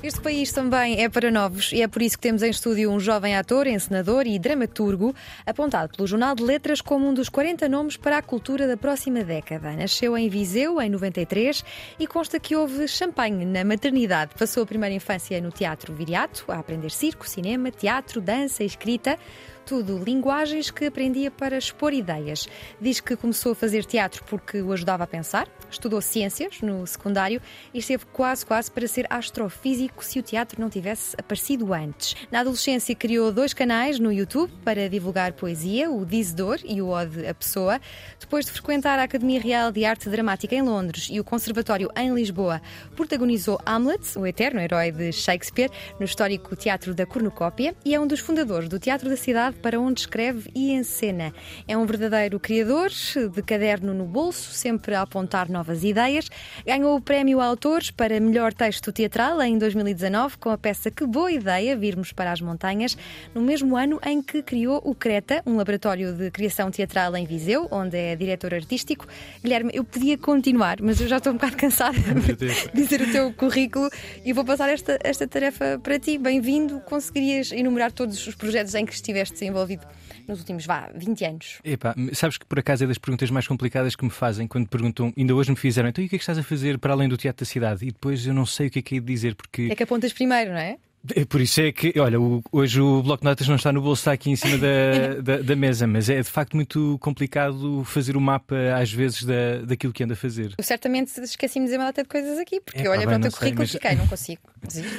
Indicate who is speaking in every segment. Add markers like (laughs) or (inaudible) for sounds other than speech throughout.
Speaker 1: Este país também é para novos e é por isso que temos em estúdio um jovem ator, encenador e dramaturgo, apontado pelo Jornal de Letras como um dos 40 nomes para a cultura da próxima década. Nasceu em Viseu em 93 e consta que houve champanhe na maternidade. Passou a primeira infância no Teatro Viriato, a aprender circo, cinema, teatro, dança e escrita tudo linguagens que aprendia para expor ideias. Diz que começou a fazer teatro porque o ajudava a pensar, estudou ciências no secundário e esteve quase, quase para ser astrofísico se o teatro não tivesse aparecido antes. Na adolescência criou dois canais no YouTube para divulgar poesia, o Dizedor e o Ode a Pessoa. Depois de frequentar a Academia Real de Arte Dramática em Londres e o Conservatório em Lisboa, protagonizou Hamlet, o eterno herói de Shakespeare, no histórico Teatro da Cornucópia e é um dos fundadores do Teatro da Cidade para onde escreve e encena. É um verdadeiro criador, de caderno no bolso, sempre a apontar novas ideias. Ganhou o prémio Autores para melhor texto teatral em 2019 com a peça Que Boa Ideia, Virmos para as Montanhas, no mesmo ano em que criou o Creta, um laboratório de criação teatral em Viseu, onde é diretor artístico. Guilherme, eu podia continuar, mas eu já estou um bocado cansada de (laughs) dizer o teu currículo e vou passar esta, esta tarefa para ti. Bem-vindo. Conseguirias enumerar todos os projetos em que estiveste envolvido nos últimos, vá, 20 anos?
Speaker 2: Epá, sabes que por acaso é das perguntas mais complicadas que me fazem quando perguntam, ainda hoje me fizeram, então e o que é que estás a fazer para além do Teatro da Cidade? E depois eu não sei o que é que é de dizer, porque.
Speaker 1: É que apontas primeiro, não é?
Speaker 2: É por isso é que, olha, o, hoje o bloco de notas não está no bolso, está aqui em cima da, (laughs) da, da, mesa, mas é de facto muito complicado fazer o mapa, às vezes, da, daquilo que anda a fazer.
Speaker 1: Eu certamente esqueci-me de dizer uma data de coisas aqui, porque é, eu olhei para o teu currículo mas... e fiquei, não consigo.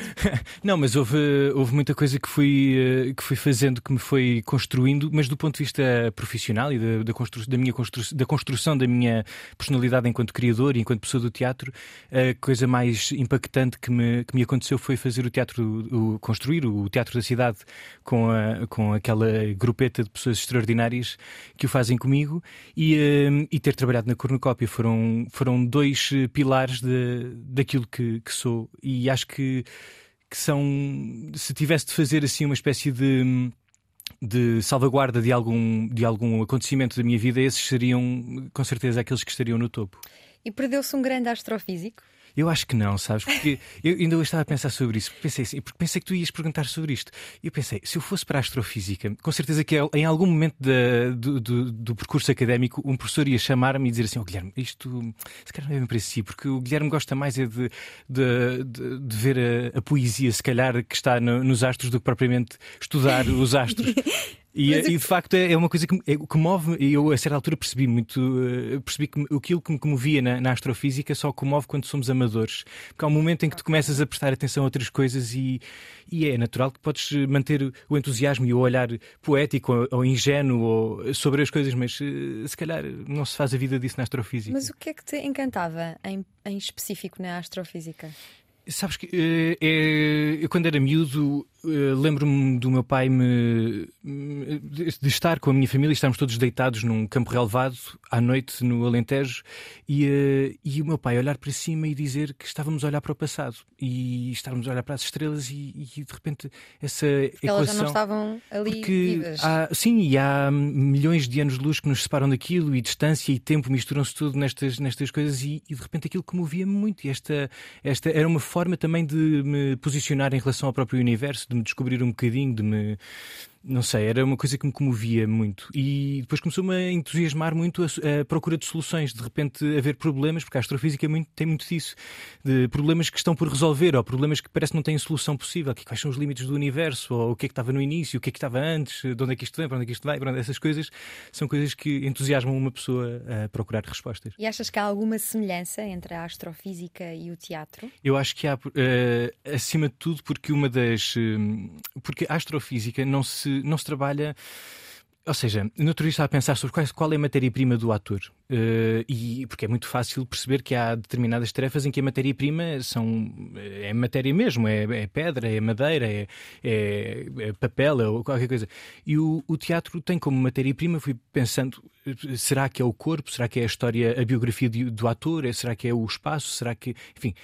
Speaker 1: (laughs)
Speaker 2: não, mas houve, houve muita coisa que fui, eh, que fui fazendo que me foi construindo, mas do ponto de vista profissional e da, da, constru, da minha constru, da construção da minha personalidade enquanto criador e enquanto pessoa do teatro, a coisa mais impactante que me, que me aconteceu foi fazer o teatro o, construir o Teatro da Cidade com, a, com aquela grupeta de pessoas extraordinárias que o fazem comigo e, uh, e ter trabalhado na cornucópia foram, foram dois pilares de, daquilo que, que sou e acho que, que são se tivesse de fazer assim uma espécie de de salvaguarda de algum, de algum acontecimento da minha vida, esses seriam com certeza aqueles que estariam no topo.
Speaker 1: E perdeu-se um grande astrofísico?
Speaker 2: Eu acho que não, sabes? Porque eu ainda estava a pensar sobre isso. Pensei assim, porque pensei que tu ias perguntar sobre isto. E eu pensei, se eu fosse para a astrofísica, com certeza que em algum momento da, do, do, do, percurso académico, um professor ia chamar-me e dizer assim: oh, Guilherme, isto se calhar não é bem para si, porque o Guilherme gosta mais é de, de, de, de ver a, a, poesia, se calhar, que está no, nos astros do que propriamente estudar os astros. (laughs) E, e, de facto é, é uma coisa que, é, que move, e eu a certa altura percebi muito, uh, percebi que aquilo que me comovia na, na, astrofísica só comove quando somos amadores. Porque há um momento em que tu começas a prestar atenção a outras coisas e, e é natural que podes manter o entusiasmo e o olhar poético ou, ou ingênuo ou, sobre as coisas, mas uh, se calhar não se faz a vida disso na astrofísica.
Speaker 1: Mas o que é que te encantava em, em específico na astrofísica?
Speaker 2: Sabes que uh, é, eu quando era miúdo lembro-me do meu pai me, de estar com a minha família, estarmos todos deitados num campo relevado à noite no Alentejo e, uh, e o meu pai olhar para cima e dizer que estávamos a olhar para o passado e estávamos a olhar para as estrelas e, e de repente essa
Speaker 1: porque
Speaker 2: equação.
Speaker 1: Elas já não estavam ali
Speaker 2: porque. Há, sim, e há milhões de anos de luz que nos separam daquilo e distância e tempo misturam-se tudo nestas, nestas coisas e, e de repente aquilo comovia-me muito e esta, esta era uma forma também de me posicionar em relação ao próprio universo, de me descobrir um bocadinho, de me não sei, era uma coisa que me comovia muito. E depois começou-me a entusiasmar muito a, a, procura de soluções. De repente, haver problemas, porque a astrofísica é muito, tem muito disso, de problemas que estão por resolver, ou problemas que parece que não têm solução possível. Que, quais são os limites do universo, ou o que é que estava no início, o que é que estava antes, de onde é que isto vem, para onde é que isto vai. Pronto, essas coisas são coisas que entusiasmam uma pessoa a procurar respostas.
Speaker 1: E achas que há alguma semelhança entre a astrofísica e o teatro?
Speaker 2: Eu acho que há, uh, acima de tudo, porque uma das. Uh, porque a astrofísica não se se, não se trabalha ou seja, dia estava a pensar sobre qual, qual é a matéria-prima do ator. Uh, e, porque é muito fácil perceber que há determinadas tarefas em que a matéria-prima são, é matéria mesmo, é, é pedra, é madeira, é, é, é papel, é qualquer coisa. E o, o teatro tem como matéria-prima, fui pensando, será que é o corpo, será que é a história, a biografia do, do ator, será que é o espaço, será que. Enfim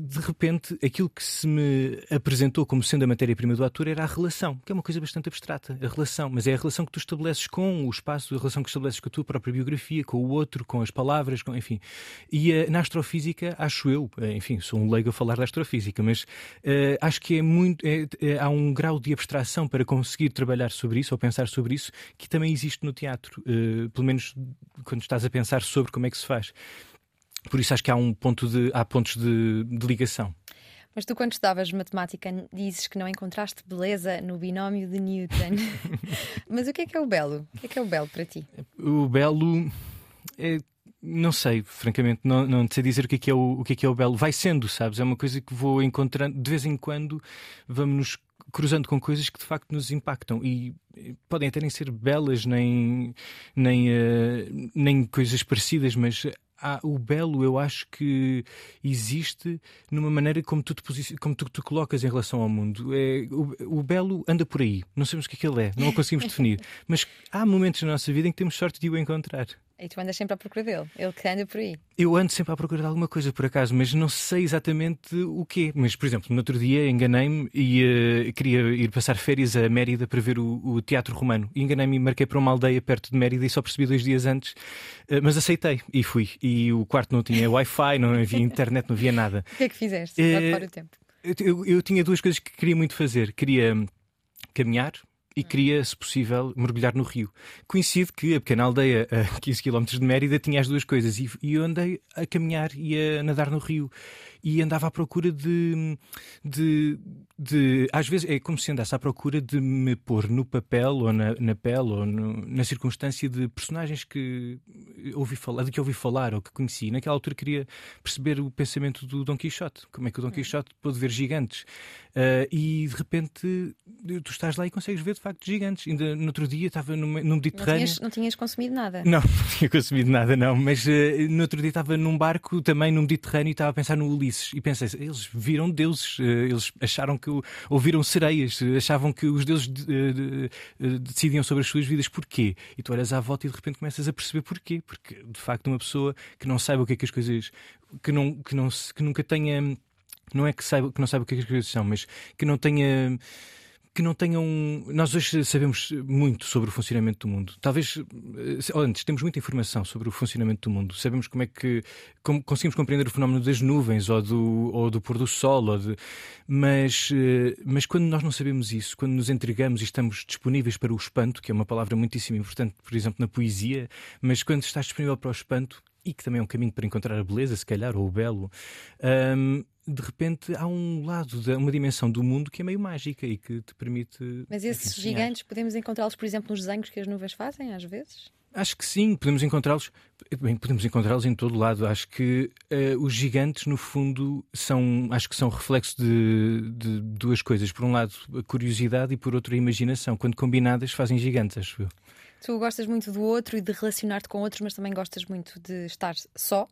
Speaker 2: de repente, aquilo que se me apresentou como sendo a matéria-prima do ator era a relação, que é uma coisa bastante abstrata, a relação, mas é a relação que tu estabeleces com o espaço, a relação que estabeleces com a tua própria biografia, com o outro, com as palavras, com, enfim. E uh, na astrofísica, acho eu, uh, enfim, sou um leigo a falar da astrofísica, mas uh, acho que é muito. É, é, há um grau de abstração para conseguir trabalhar sobre isso ou pensar sobre isso que também existe no teatro, pelo menos quando estás a pensar sobre como é que se faz. Por isso acho que há um ponto de há pontos de, de ligação.
Speaker 1: Mas tu, quando estudavas matemática, dizes que não encontraste beleza no binómio de Newton. (laughs) Mas o que é que é o belo? O que é que é o belo para ti?
Speaker 2: O belo é, não sei, francamente, não, não sei dizer o que é que é o, o que é que é o belo. Vai sendo, sabes? É uma coisa que vou encontrando de vez em quando, vamos nos cruzando com coisas que de facto nos impactam e podem até nem ser belas nem nem uh, nem coisas parecidas, mas há, o belo eu acho que existe numa maneira como tu te, como tu, te colocas em relação ao mundo. É, o, o, belo anda por aí, não sabemos o que, é que ele é, não o conseguimos definir, (laughs) mas há momentos na nossa vida em que temos sorte de o encontrar.
Speaker 1: E tu andas sempre à procura dele, ele que anda por aí.
Speaker 2: Eu ando sempre à procura de alguma coisa, por acaso, mas não sei exatamente o quê. Mas, por exemplo, no outro dia enganei-me e uh, queria ir passar férias a Mérida para ver o, o Teatro Romano. Enganei-me e marquei para uma aldeia perto de Mérida e só percebi dois dias antes. Uh, mas aceitei e fui. E o quarto não tinha Wi-Fi, não havia internet, não havia nada.
Speaker 1: O que é que fizeste? Uh, o tempo.
Speaker 2: Eu, eu tinha duas coisas que queria muito fazer. Queria caminhar e queria, se possível, mergulhar no rio. Coincide que a pequena aldeia a 15 km de Mérida tinha as duas coisas e, e eu andei a caminhar e a nadar no rio e andava à procura de, de, de, Às vezes é como se andasse à procura de me pôr no papel ou na, na pele ou no, na circunstância de personagens que ouvi falar, de que ouvi falar ou que conheci. Naquela altura queria perceber o pensamento do Dom Quixote, como é que o Dom Quixote pôde ver gigantes. Uh, e de repente tu estás lá e consegues ver de facto gigantes. Ainda no outro dia estava no, no Mediterrâneo.
Speaker 1: Não tinhas, não tinhas, consumido nada?
Speaker 2: Não, (laughs) não tinha consumido nada, não. Mas uh, no outro dia estava num barco também no Mediterrâneo e estava a pensar no Ulisses E pensei, eles viram deuses, eh, eles acharam que ouviram sereias, achavam que os deuses eh, eh, decidiam sobre as suas vidas. Porquê? E tu olhas à volta e de repente começas a perceber porquê. Porque de facto uma pessoa que não saiba o que é que as coisas, que, não, que, não, que nunca tenha, não é que, saiba, que não saiba o que é que as coisas são, mas que não tenha que não tenham. Nós hoje sabemos muito sobre o funcionamento do mundo. Talvez eh, antes temos muita informação sobre o funcionamento do mundo. Sabemos como é que como conseguimos compreender o fenómeno das nuvens ou do, ou do pôr do sol, de... mas, eh, mas quando nós não sabemos isso, quando nos entregamos e estamos disponíveis para o espanto, que é uma palavra muitíssimo importante, por exemplo, na poesia, mas quando estás disponível para o espanto, e que também é um caminho para encontrar a beleza, se calhar, ou o belo. Um, de repente há um lado, uma dimensão do mundo que é meio mágica e que te permite.
Speaker 1: Mas esses gigantes podemos encontrá-los, por exemplo, nos desenhos que as nuvens fazem, às vezes?
Speaker 2: Acho que sim, podemos encontrá-los. Bem, podemos encontrá-los em todo lado. Acho que uh, os gigantes, no fundo, são, acho que são reflexo de, de, duas coisas. Por um lado, a curiosidade e por outro, a imaginação. Quando combinadas, fazem gigantes, acho eu.
Speaker 1: Tu gostas muito do outro e de relacionar-te com outros, mas também gostas muito de estar só.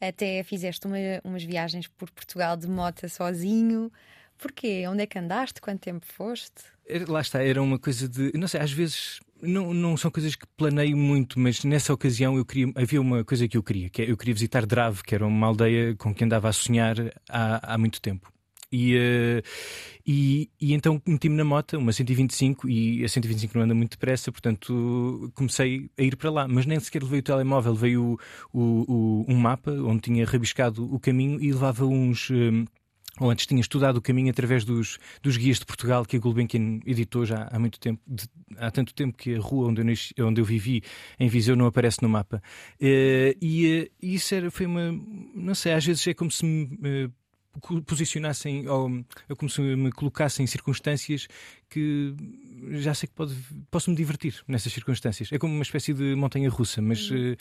Speaker 1: Até fizeste uma, umas viagens por Portugal de moto sozinho. Porquê? Onde é que andaste? Quanto tempo foste?
Speaker 2: Lá está, era uma coisa de. Não sei, às vezes não, não são coisas que planeio muito, mas nessa ocasião eu queria, havia uma coisa que eu queria, que é, eu queria visitar Drave, que era uma aldeia com que andava a sonhar há, há muito tempo. E, uh, e, e, então meti-me na moto, uma 125, e a 125 não anda muito depressa, portanto comecei a ir para lá. Mas nem sequer levei o telemóvel, veio um mapa onde tinha rabiscado o caminho e levava uns. Um, eh, ou antes tinha estudado o caminho através dos, dos guias de Portugal que a Gulbenkian editou já há muito tempo, de, há tanto tempo que a rua onde eu, onde eu vivi, em Viseu, não aparece no mapa. Uh, e uh, isso era, foi uma. Não sei, às vezes é como se me uh, posicionassem ou como se me colocassem em circunstâncias que já sei que pode, posso me divertir nessas circunstâncias. É como uma espécie de montanha russa, mas uhum. uh,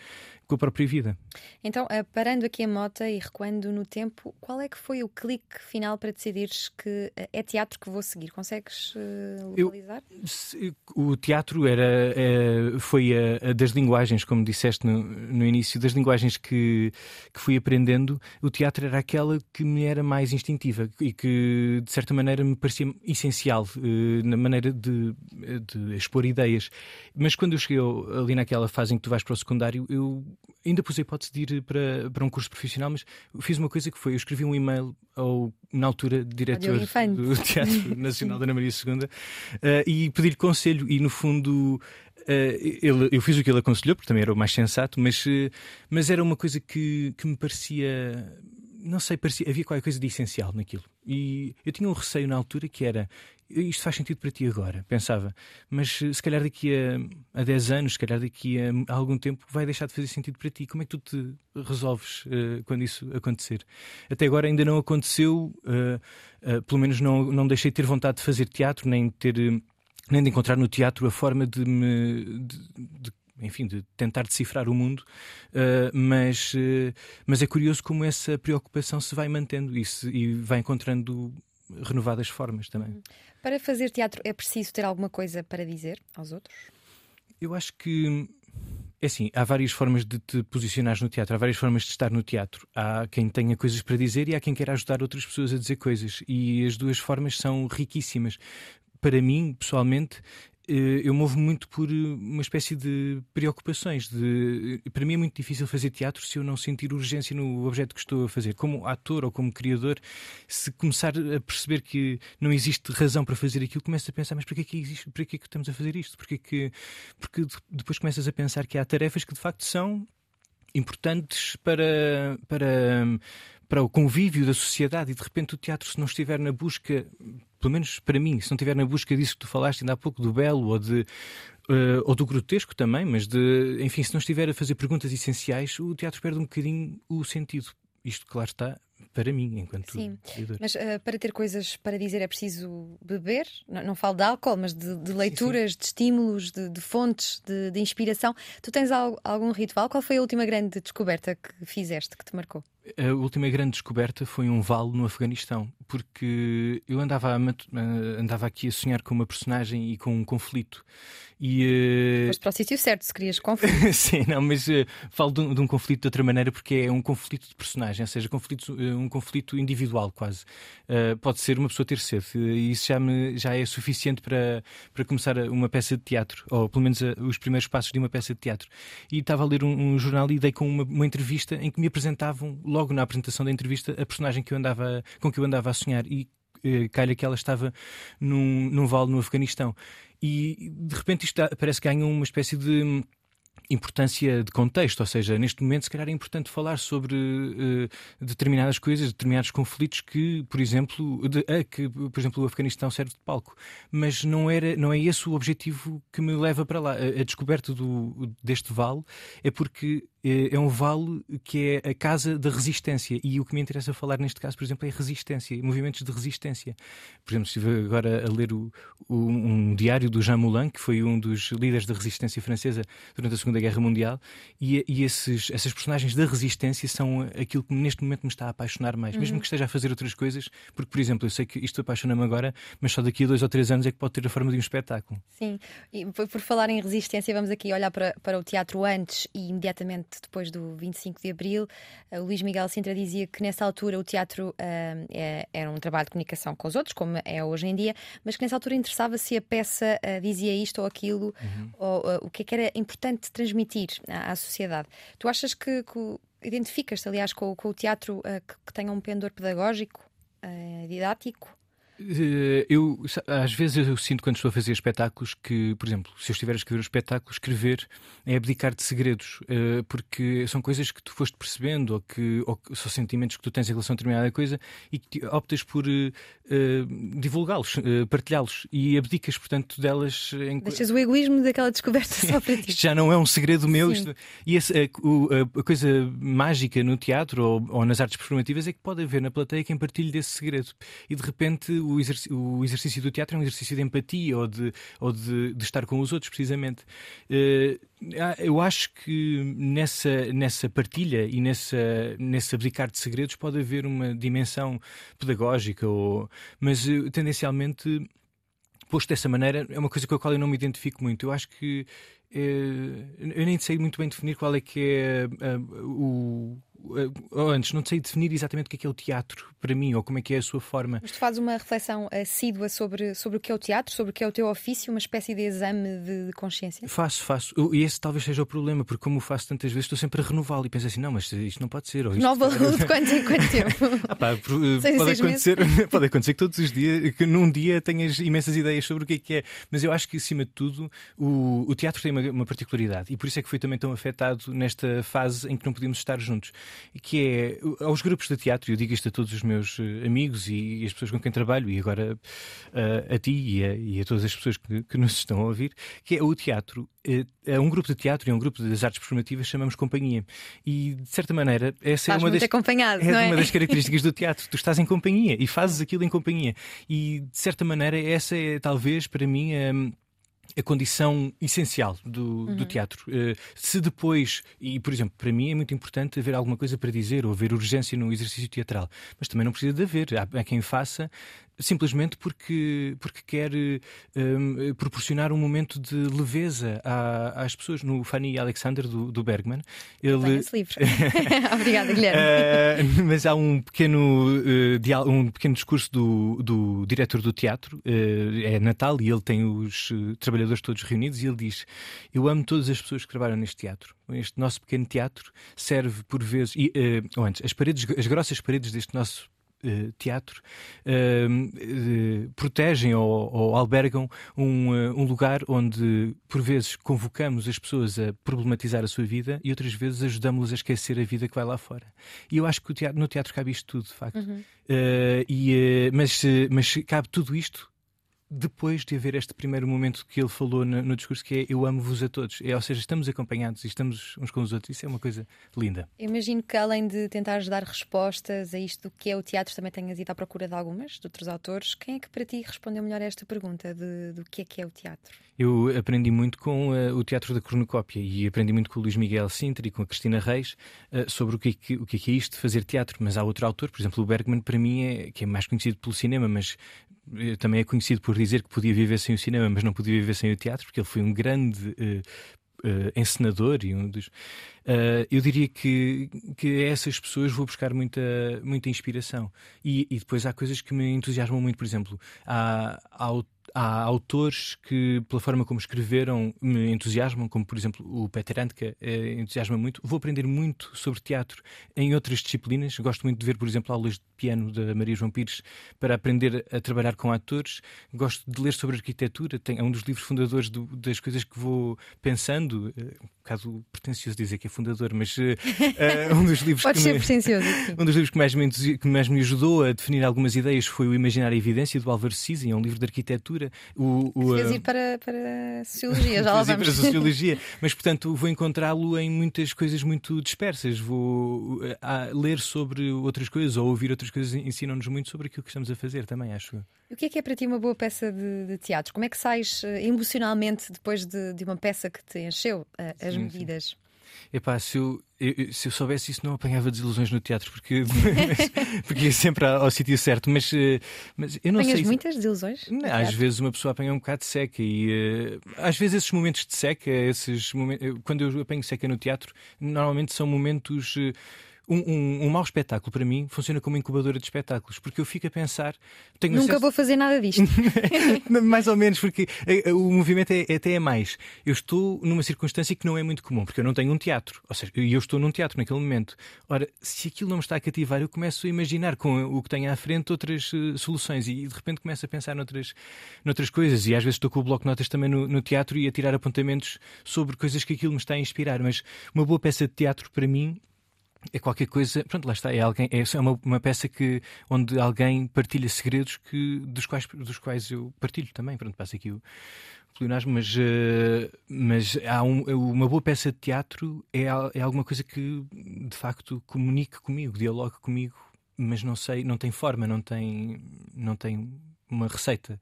Speaker 2: com a própria vida.
Speaker 1: Então, uh, parando aqui a moto e recuando no tempo, qual é que foi o clique final para decidires que uh, é teatro que vou seguir? Consegues localizar?
Speaker 2: Eu, se, o teatro era, foi a, a, das linguagens, como disseste no, no início, das linguagens que, que fui aprendendo. O teatro era aquela que me era mais instintiva e que, de certa maneira, me parecia essencial na maneira de, de, expor ideias. Mas quando eu cheguei ali naquela fase em que tu vais para o secundário, eu ainda pus a hipótese de ir para, para um curso profissional, mas fiz uma coisa que foi: eu escrevi um e-mail ao, na altura, diretor do Teatro (laughs) Nacional da Ana Maria II uh, e pedi-lhe conselho. E no fundo. Uh, ele, eu fiz o que ele aconselhou, porque também era o mais sensato, mas, uh, mas era uma coisa que, que me parecia não sei, parecia, havia qualquer coisa de essencial naquilo. E eu tinha um receio na altura que era isto faz sentido para ti agora, pensava, mas eh, se calhar daqui a, a 10 anos, se calhar daqui a, a, algum tempo, vai deixar de fazer sentido para ti. Como é que tu te resolves uh, quando isso acontecer? Até agora ainda não aconteceu, uh, uh, pelo menos não, não deixei de ter vontade de fazer teatro, nem de ter. nem de encontrar no teatro a forma de me de, de enfim, de tentar decifrar o mundo, uh, mas, uh, mas é curioso como essa preocupação se vai mantendo e, se, e vai encontrando renovadas formas também.
Speaker 1: Para fazer teatro é preciso ter alguma coisa para dizer aos outros?
Speaker 2: Eu acho que é assim, há várias formas de te posicionar no teatro, há várias formas de estar no teatro. Há quem tenha coisas para dizer e há quem queira ajudar outras pessoas a dizer coisas. E as duas formas são riquíssimas. Para mim, pessoalmente, eu movo muito por eh, uma espécie de preocupações. De, para mim é muito difícil fazer teatro se eu não sentir urgência no objeto que estou a fazer. Como ator ou como criador, se começar a perceber que não existe razão para fazer aquilo, começo a pensar, mas para que é que existe? Para que é que estamos a fazer isto? Porque, que, porque depois começas a pensar que há tarefas que de facto são importantes para, para, para o convívio da sociedade e de repente o teatro, se não estiver na busca, pelo menos para mim, se não estiver na busca disso que tu falaste ainda há pouco, do belo ou, de, uh, ou do grotesco também, mas de, enfim, se não estiver a fazer perguntas essenciais, o teatro perde um bocadinho o sentido. Isto, claro está, para mim, enquanto
Speaker 1: Sim, mas uh, para ter coisas para dizer é preciso beber, não, não falo de álcool, mas de, de leituras, sim, sim. de estímulos, de, de fontes, de, de, inspiração. Tu tens algum ritual? Qual foi a última grande descoberta que fizeste, que te marcou?
Speaker 2: A última grande descoberta foi um vale no Afeganistão, porque eu andava, a, andava aqui a sonhar com uma personagem e com um conflito.
Speaker 1: E, uh... para o sítio certo, se querias conflito. (laughs)
Speaker 2: Sim, não, mas uh, falo de um, de um, conflito de outra maneira porque é um conflito de personagem, ou seja, conflito, uh, um conflito individual quase. Uh, pode ser uma pessoa ter sede, e isso já, me, já é suficiente para, para começar uma peça de teatro, ou pelo menos os primeiros passos de uma peça de teatro. E estava a ler um, um jornal e dei com uma, uma entrevista em que me apresentavam logo na apresentação da entrevista a personagem que eu andava, com que eu andava a sonhar e eh, calha que ela estava num, num vale no Afeganistão. E de repente isto parece que ganha uma espécie de importância de contexto, ou seja, neste momento se calhar é importante falar sobre uh, determinadas coisas, determinados conflitos que, por exemplo, de, que, por exemplo, o Afeganistão serve de palco, mas não era, não é esse o objetivo que me leva para lá. A, a descoberta do, deste vale é porque é, é um vale que é a casa da resistência. E o que me interessa falar neste caso, por exemplo, é resistência, movimentos de resistência. Por exemplo, estive agora a ler o, o, um diário do Jean Moulin, que foi um dos líderes da resistência francesa durante a Segunda Guerra Mundial, e, e esses, essas personagens da resistência são aquilo que neste momento me está a apaixonar mais, uhum. mesmo que esteja a fazer outras coisas, porque, por exemplo, eu sei que isto apaixona-me agora, mas só daqui a dois ou três anos é que pode ter a forma de um espetáculo.
Speaker 1: Sim, e por, por falar em resistência, vamos aqui olhar para, para o teatro antes e imediatamente depois do 25 de Abril. Eh, o Luís Miguel Sintra dizia que nessa altura o teatro uh, é, era um trabalho de comunicação com os outros, como é hoje em dia, mas que nessa altura interessava se a peça uh, dizia isto ou aquilo, uhum. ou o que é que era importante transmitir à, à sociedade. Tu achas que, que identificas-te, aliás, com, com, o teatro que, que tenha um pendor pedagógico, didático?
Speaker 2: Eh, eu, às vezes eu sinto quando estou a fazer espetáculos que, por exemplo, se eu estiver a escrever um espetáculo, escrever é abdicar de segredos, eh, porque são coisas que tu foste percebendo ou que, ou que são sentimentos que tu tens em relação a determinada coisa e que optas por uh, divulgá-los, uh, partilhá-los e abdicas, portanto, delas. Em...
Speaker 1: Deixas o egoísmo daquela descoberta só para ti.
Speaker 2: Isto (laughs) já não é um segredo meu. Isto... E esse, a, a, coisa mágica no teatro ou, ou, nas artes performativas é que pode haver na plateia quem partilhe desse segredo. E de repente o, exerc o exercício do teatro é um exercício de empatia ou de, ou de, de estar com os outros, precisamente. Uh, eu acho que nessa, nessa partilha e nessa, nesse abdicar de segredos pode haver uma dimensão pedagógica, ou, mas eh, tendencialmente posto dessa maneira, é uma coisa com a qual eu não me identifico muito. Eu acho que. Eh, eu nem sei muito bem definir qual é que é o antes, não sei definir exatamente o que é, que é o teatro para mim, ou como é que é a sua forma.
Speaker 1: Mas tu fazes uma reflexão assídua sobre, sobre o que é o teatro, sobre o que é o teu ofício, uma espécie de exame de, consciência?
Speaker 2: Faço, faço. E esse talvez seja o problema, porque como o faço tantas vezes, estou sempre a renová-lo e penso assim, não, mas isto não pode ser. Ou isto...
Speaker 1: Nova de quanto em quanto tempo? (laughs)
Speaker 2: ah, pá, pode, acontecer, (laughs) pode acontecer que todos os dias, que num dia tenhas imensas ideias sobre o que é que é. Mas eu acho que, acima de tudo, o, o teatro tem uma, uma particularidade e por isso é que foi também tão afetado nesta fase em que não podíamos estar juntos que é aos grupos de teatro, eu digo isto a todos os meus eh, amigos e, e as pessoas com quem trabalho, e agora uh, a ti e a, e a, todas as pessoas que, que, nos estão a ouvir, que é o teatro. É, é um grupo de teatro e é um grupo das artes performativas chamamos companhia. E de certa maneira, essa
Speaker 1: Estás
Speaker 2: é uma das, é,
Speaker 1: é?
Speaker 2: uma das características do teatro. Tu estás em companhia e fazes aquilo em companhia. E de certa maneira, essa é talvez para mim. Um, a condição essencial do, uhum. do teatro. Uh, se depois, e por exemplo, para mim é muito importante haver alguma coisa para dizer ou haver urgência no exercício teatral, mas também não precisa de haver. Há, há quem faça simplesmente porque, porque quer um, proporcionar um momento de leveza à, às pessoas. No Fanny Alexander do, do Bergman,
Speaker 1: ele. Esse livro. (laughs) (laughs) Obrigada, Guilherme.
Speaker 2: Uh, mas há um pequeno, uh, um pequeno discurso do, do diretor do teatro, uh, é Natal, e ele tem os trabalhadores todos reunidos, e ele diz: Eu amo todas as pessoas que trabalham neste teatro. Este nosso pequeno teatro serve por vezes, e, ou antes, as paredes, as grossas paredes deste nosso teatro uh, protegem ou, ou albergam um, eh, um, lugar onde, por vezes, convocamos as pessoas a problematizar a sua vida e outras vezes ajudamos-las a esquecer a vida que vai lá fora. E eu acho que teatro, no teatro cabe isto tudo, de facto. Uhum. e, mas, mas cabe tudo isto depois de haver este primeiro momento que ele falou no, no discurso, que é eu amo-vos a todos. É, ou seja, estamos acompanhados e estamos uns com os outros. Isso é uma coisa linda.
Speaker 1: Imagino que além de tentares dar respostas a isto do que é o teatro, também tenhas ido à procura de algumas, de outros autores. Quem é que para ti respondeu melhor a esta pergunta de, do que é que é o teatro?
Speaker 2: Eu aprendi muito com uh, o Teatro da Cornucópia e aprendi muito com o Luís Miguel Sintra e com a Cristina Reis uh, sobre o que, é que, o que é que é isto de fazer teatro. Mas há outro autor, por exemplo, o Bergman, para mim, é, que é mais conhecido pelo cinema, mas também é conhecido por dizer que podia viver sem o cinema, mas não podia viver sem o teatro, porque ele foi um grande uh, encenador e um dos. Uh, eu diria que, que a essas pessoas vou buscar muita, muita inspiração. E, e depois há coisas que me entusiasmam muito, por exemplo, há, há há autores que, pela forma como escreveram, me entusiasmam, como por exemplo o Peter Handke eh, entusiasma muito. Vou aprender muito sobre teatro em outras disciplinas. Gosto muito de ver, por exemplo, aulas de piano da Maria João Pires para aprender a trabalhar com atores. Gosto de ler sobre arquitetura. Tem, é um dos livros fundadores do, das coisas que vou pensando. Eh, um bocado pretencioso dizer que é fundador, mas uh, um dos livros
Speaker 1: Pode
Speaker 2: que
Speaker 1: ser
Speaker 2: me,
Speaker 1: pretencioso. (laughs)
Speaker 2: um dos livros que mais, me, que mais me ajudou a definir algumas ideias foi o Imaginar a Evidência do Álvaro Sisin, é um livro de arquitetura
Speaker 1: o, o, ir para, para a Sociologia, já (laughs) lá vamos.
Speaker 2: para a Sociologia, mas portanto vou encontrá-lo em muitas coisas muito dispersas. Vou a, ler sobre outras coisas ou ouvir outras coisas, ensinam-nos muito sobre aquilo que estamos a fazer também, acho.
Speaker 1: E o que é que é para ti uma boa peça de, de teatro? Como é que sais emocionalmente depois de, de uma peça que te encheu as sim, medidas? Sim.
Speaker 2: Epá, se eu, eu, se eu soubesse isso, não apanhava desilusões no teatro, porque, (laughs) porque ia sempre ao, ao sítio certo. Mas, eh, mas eu não
Speaker 1: Apanhas
Speaker 2: sei.
Speaker 1: muitas desilusões?
Speaker 2: às vezes uma pessoa apanha um bocado de seca e uh, às vezes esses momentos de seca, esses momentos, quando eu apanho seca no teatro, normalmente são momentos. Uh, um, um, um mau espetáculo para mim funciona como incubadora de espetáculos, porque eu fico a pensar.
Speaker 1: Nunca acesso... vou fazer nada disto. (laughs)
Speaker 2: mais ou menos, porque eh, eh, o movimento é, até é mais. Eu estou numa circunstância que não é muito comum, porque eu não tenho um teatro, ou seja, eu estou num teatro naquele momento. Ora, se aquilo não me está a cativar, eu começo a imaginar com o que tenho à frente outras uh, soluções e de repente começo a pensar noutras, noutras coisas. E às vezes estou com o bloco de notas também no, no teatro e a tirar apontamentos sobre coisas que aquilo me está a inspirar. Mas uma boa peça de teatro, para mim, é qualquer coisa, pronto, lá está, é, alguém, é uma, uma peça que, onde alguém partilha segredos que, dos, quais, dos quais eu partilho também. Pronto, passa aqui o, pleonasmo, mas, uh, mas há um, uma boa peça de teatro é, é alguma coisa que de facto comunique comigo, dialogue comigo, mas não sei, não tem forma, não tem, não tem uma receita.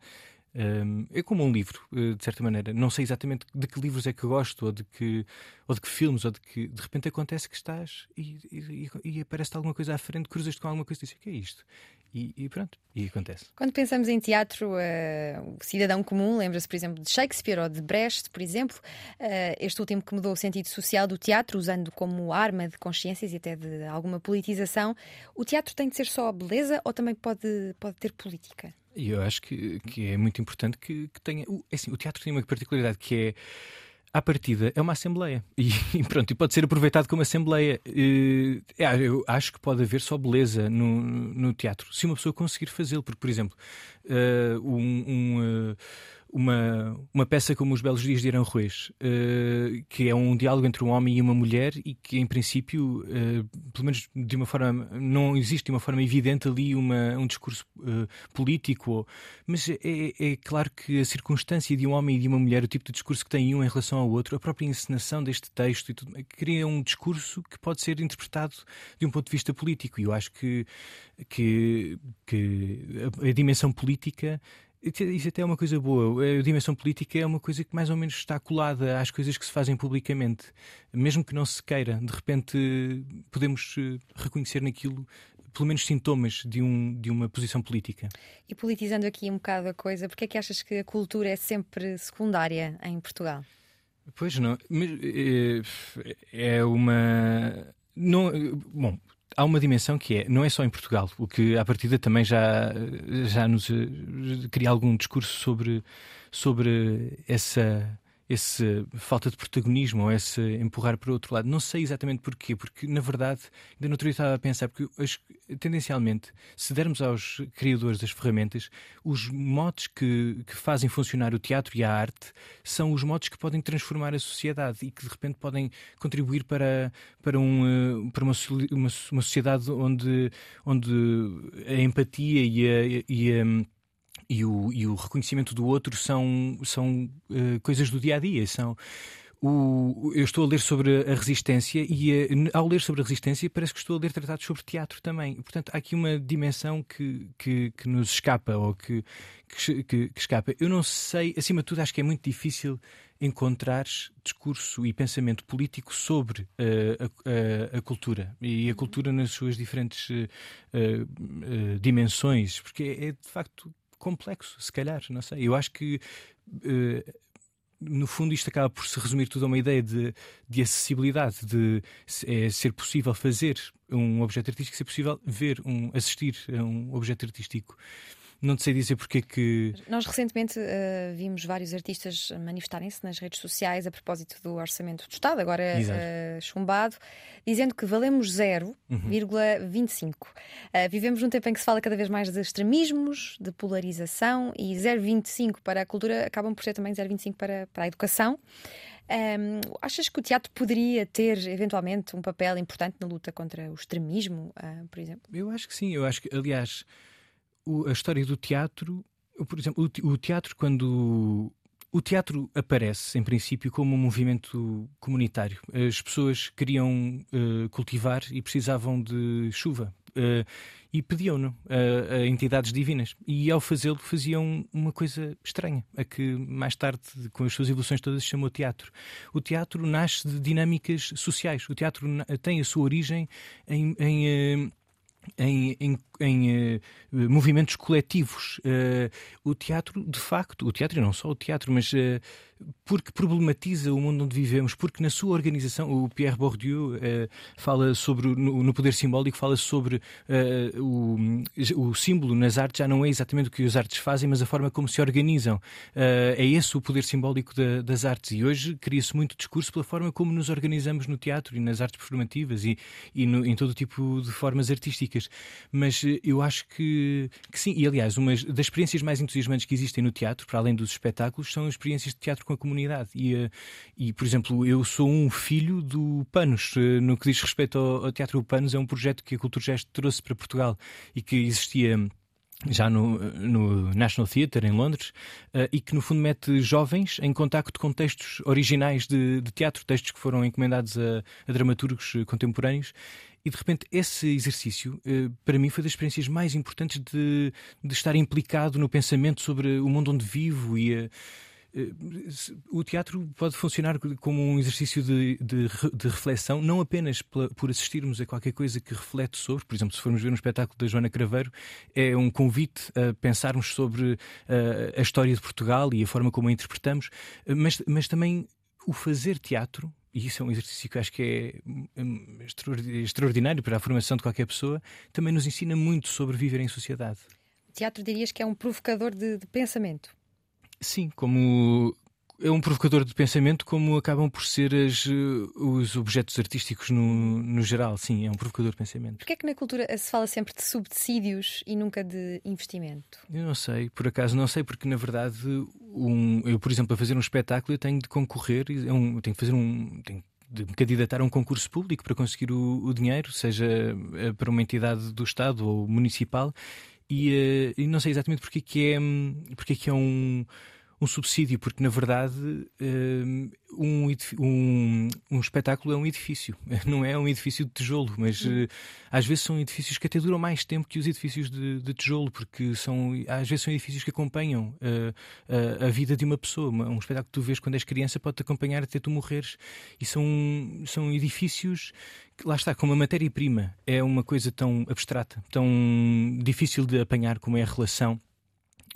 Speaker 2: Um, é como um livro, eh, de certa maneira. Não sei exatamente de que livros é que gosto, ou de que, ou de que filmes, ou de que de repente acontece que estás e, e, e aparece alguma coisa à frente, cruzas-te com alguma coisa e dizes: o que é isto? E, e, pronto, e acontece.
Speaker 1: Quando pensamos em teatro, uh, o cidadão comum lembra-se, por exemplo, de Shakespeare ou de Brecht, por exemplo, uh, este último que mudou o sentido social do teatro, usando como arma de consciências e até de alguma politização. O teatro tem de ser só beleza ou também pode, pode ter política?
Speaker 2: E eu acho que, que é muito importante que, que tenha. O, é assim, o teatro tem uma particularidade que é à partida é uma assembleia e, (laughs) pronto, e pode ser aproveitado como assembleia. É, eu acho que pode haver só beleza no, no teatro se uma pessoa conseguir fazê-lo, porque, por exemplo, uh, um, um uh, uma, uma peça como Os Belos Dias de Irã Ruiz, uh, que é um diálogo entre um homem e uma mulher e que, em princípio, uh, pelo menos de uma forma, não existe de uma forma evidente ali uma, um discurso uh, político, mas é, é, claro que a circunstância de um homem e de uma mulher, o tipo de discurso que tem um em relação ao outro, a própria encenação deste texto tudo, cria um discurso que pode ser interpretado de um ponto de vista político. E eu acho que, que, que a, a dimensão política isso até é uma coisa boa. A dimensão política é uma coisa que mais ou menos está colada às coisas que se fazem publicamente. Mesmo que não se queira, de repente podemos eh, reconhecer naquilo pelo menos sintomas de, um, de uma posição política.
Speaker 1: E politizando aqui um bocado a coisa, porque é que achas que a cultura é sempre secundária em Portugal?
Speaker 2: Pois não, eh, é uma. Não, bom, há uma dimensão que é, não é só em Portugal, o que à partida também já, já nos eh, cria algum discurso sobre, sobre essa essa falta de protagonismo ou esse empurrar para o outro lado. Não sei exatamente porquê, porque na verdade, ainda dia estava a pensar, porque tendencialmente, se dermos aos criadores das ferramentas, os modos que, que fazem funcionar o teatro e a arte são os modos que podem transformar a sociedade e que de repente podem contribuir para, para, um, eh, para uma, uma, uma sociedade onde, onde a empatia e a, e a e o, e o reconhecimento do outro são, são uh, coisas do dia a dia. São, o, eu estou a ler sobre a resistência e eh, ao ler sobre a resistência parece que estou a ler tratados sobre teatro também. Portanto, há aqui uma dimensão que, que, que nos escapa ou que, que, que, escapa. Eu não sei, acima de tudo, acho que é muito difícil encontrar discurso e pensamento político sobre uh, a, a, a, cultura e a cultura nas suas diferentes uh, uh, dimensões, porque é, é de facto complexo, se calhar, não sei. Eu acho que. Uh, no fundo, isto acaba por se resumir tudo a uma ideia de, de acessibilidade, de é, ser possível fazer um objeto artístico, ser possível ver, um, assistir a um objeto artístico. Não te sei dizer porque é que.
Speaker 1: Nós recentemente uh, vimos vários artistas manifestarem-se nas redes sociais a propósito do orçamento do Estado, agora uh, chumbado, dizendo que valemos 0,25. Uhum. Uh, vivemos num tempo em que se fala cada vez mais de extremismos, de polarização e 0,25 para a cultura acabam por ser também 0,25 para, para a educação. Um, achas que o teatro poderia ter eventualmente um papel importante na luta contra o extremismo, uh, por exemplo?
Speaker 2: Eu acho que sim. Eu acho que, aliás, o, a história do teatro, por exemplo, o, teatro, quando o teatro aparece, em princípio, como um movimento comunitário. As pessoas queriam uh, cultivar e precisavam de chuva. Uh, e pediam-no uh, a entidades divinas. E ao fazê-lo, faziam uma coisa estranha, a que mais tarde, com as suas evoluções todas, se chamou teatro. O teatro nasce de dinâmicas sociais. O teatro tem a sua origem em, em em, em, em uh, movimentos coletivos. Uh, o teatro, de facto, o teatro e não só o teatro, mas uh, porque problematiza o mundo onde vivemos, porque na sua organização, o Pierre Bourdieu uh, fala sobre, no, no, poder simbólico, fala sobre uh, o, o símbolo nas artes, já não é exatamente o que as artes fazem, mas a forma como se organizam. Uh, é esse o poder simbólico da, das artes. E hoje cria-se muito discurso pela forma como nos organizamos no teatro e nas artes performativas e, e no, em todo tipo de formas artísticas. Mas eu acho que, que sim, e aliás, uma das experiências mais entusiasmantes que existem no teatro, para além dos espetáculos, são as experiências de teatro com a comunidade. E, eh, e por exemplo, eu sou um filho do Panos. Eh, no que diz respeito ao, ao Teatro Panos, é um projeto que a Cultura Gesto trouxe para Portugal e que existia já no, no, National Theatre em Londres uh, e que no fundo mete jovens em contacto com textos originais de, de teatro, textos que foram encomendados a, a, dramaturgos contemporâneos e de repente esse exercício para mim foi das experiências mais importantes de, de estar implicado no pensamento sobre o mundo onde vivo e eh, o teatro pode funcionar como um exercício de, de, de reflexão, não apenas por assistirmos a qualquer coisa que reflete sobre, por exemplo, se formos ver um espetáculo da Joana Craveiro, é um convite a pensarmos sobre uh, a história de Portugal e a forma como a interpretamos, uh, mas, mas também o fazer teatro e isso é um exercício que acho que é hum, extraordinário para a formação de qualquer pessoa, também nos ensina muito sobre viver em sociedade.
Speaker 1: O teatro dirias que é um provocador de, de pensamento?
Speaker 2: Sim, como é um provocador de pensamento, como acabam por ser as, eh, os objetos artísticos no, no geral. Sim, é um provocador de pensamento.
Speaker 1: Porquê é que na cultura se fala sempre de subsídios e nunca de investimento?
Speaker 2: Eu não sei, por acaso não sei, porque na verdade, um, eu, por exemplo, a fazer um espetáculo, eu tenho de concorrer, é um, tenho de fazer um. Tenho de me candidatar a um concurso público para conseguir o, o dinheiro, seja eh, para uma entidade do Estado ou municipal, e, uh, e não sei exatamente porque que é, hum, porque que é um um subsídio, porque na verdade hum, um, um, um, espetáculo é um edifício, (laughs) não é um edifício de tijolo, mas uh, às vezes são edifícios que até duram mais tempo que os edifícios de, de tijolo, porque são, às vezes são edifícios que acompanham uh, a, a, vida de uma pessoa. Um espetáculo que tu vês quando és criança pode-te acompanhar até tu morreres. E são, são edifícios lá está, como a matéria-prima é uma coisa tão abstrata, tão difícil de apanhar como é a relação.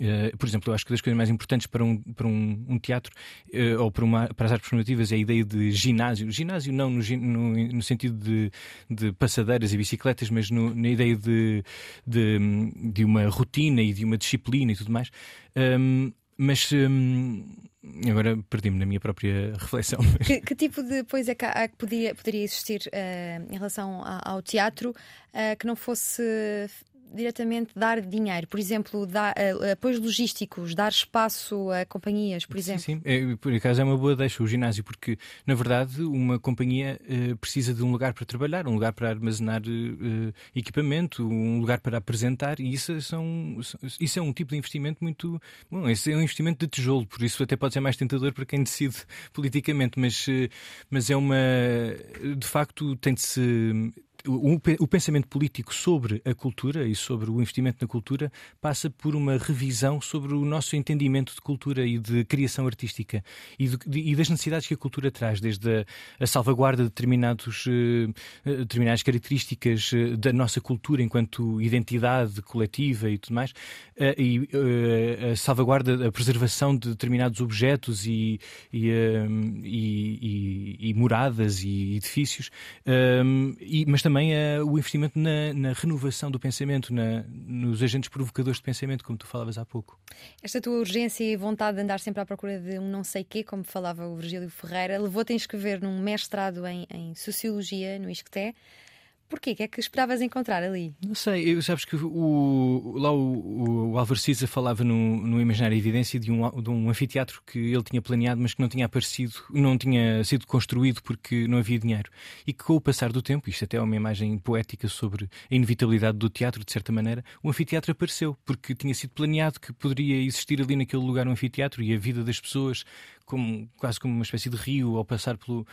Speaker 2: Uh, por exemplo, eu acho que das coisas mais importantes para um, para um, um teatro uh, ou para, uma, para as artes performativas é a ideia de ginásio. Ginásio não no, no, no sentido de, de, passadeiras e bicicletas, mas no, na ideia de, de, de, uma rotina e de uma disciplina e tudo mais. Um, mas um, agora perdi-me na minha própria reflexão. (laughs)
Speaker 1: Que, que, tipo de pois é que, há, que podia, poderia existir uh, em relação ao teatro uh, que não fosse diretamente dar dinheiro, por exemplo, dar, uh, apoios logísticos, dar espaço a companhias, por exemplo?
Speaker 2: Sim, sim. É, por acaso é uma boa deixa o ginásio, porque na verdade uma companhia uh, precisa de um lugar para trabalhar, um lugar para armazenar uh, equipamento, um lugar para apresentar, e isso, são, isso é um tipo de investimento muito. Bom, esse é um investimento de tijolo, por isso até pode ser mais tentador para quem decide (laughs) politicamente, mas, mas é uma. De facto, tem de se o, pensamento político sobre a cultura e sobre o investimento na cultura passa por uma revisão sobre o nosso entendimento de cultura e de criação artística e, de, e das necessidades que a cultura traz, desde a, a salvaguarda de determinados, uh, determinadas características uh, da nossa cultura enquanto identidade coletiva e tudo mais, e a salvaguarda, a preservação de determinados objetos e, e, e moradas e edifícios, mas também também uh, o investimento na, na, renovação do pensamento, na, nos agentes provocadores de pensamento, como tu falavas há pouco.
Speaker 1: Esta tua urgência e vontade de andar sempre à procura de um não sei quê, como falava o Virgílio Ferreira, levou-te a inscrever num mestrado em, em Sociologia no ISCTE. Porquê? O que é que esperavas encontrar ali?
Speaker 2: Não sei, eu, sabes que o, lá o, o Álvaro falava no, no Imaginário Evidência de um, de um anfiteatro que ele tinha planeado, mas que não tinha aparecido, não tinha sido construído porque não havia dinheiro. E que com o passar do tempo, isto até é uma imagem poética sobre a inevitabilidade do teatro, de certa maneira, o anfiteatro apareceu, porque tinha sido planeado que poderia existir ali naquele lugar um anfiteatro e a vida das pessoas como, quase como uma espécie de rio ao passar pelo,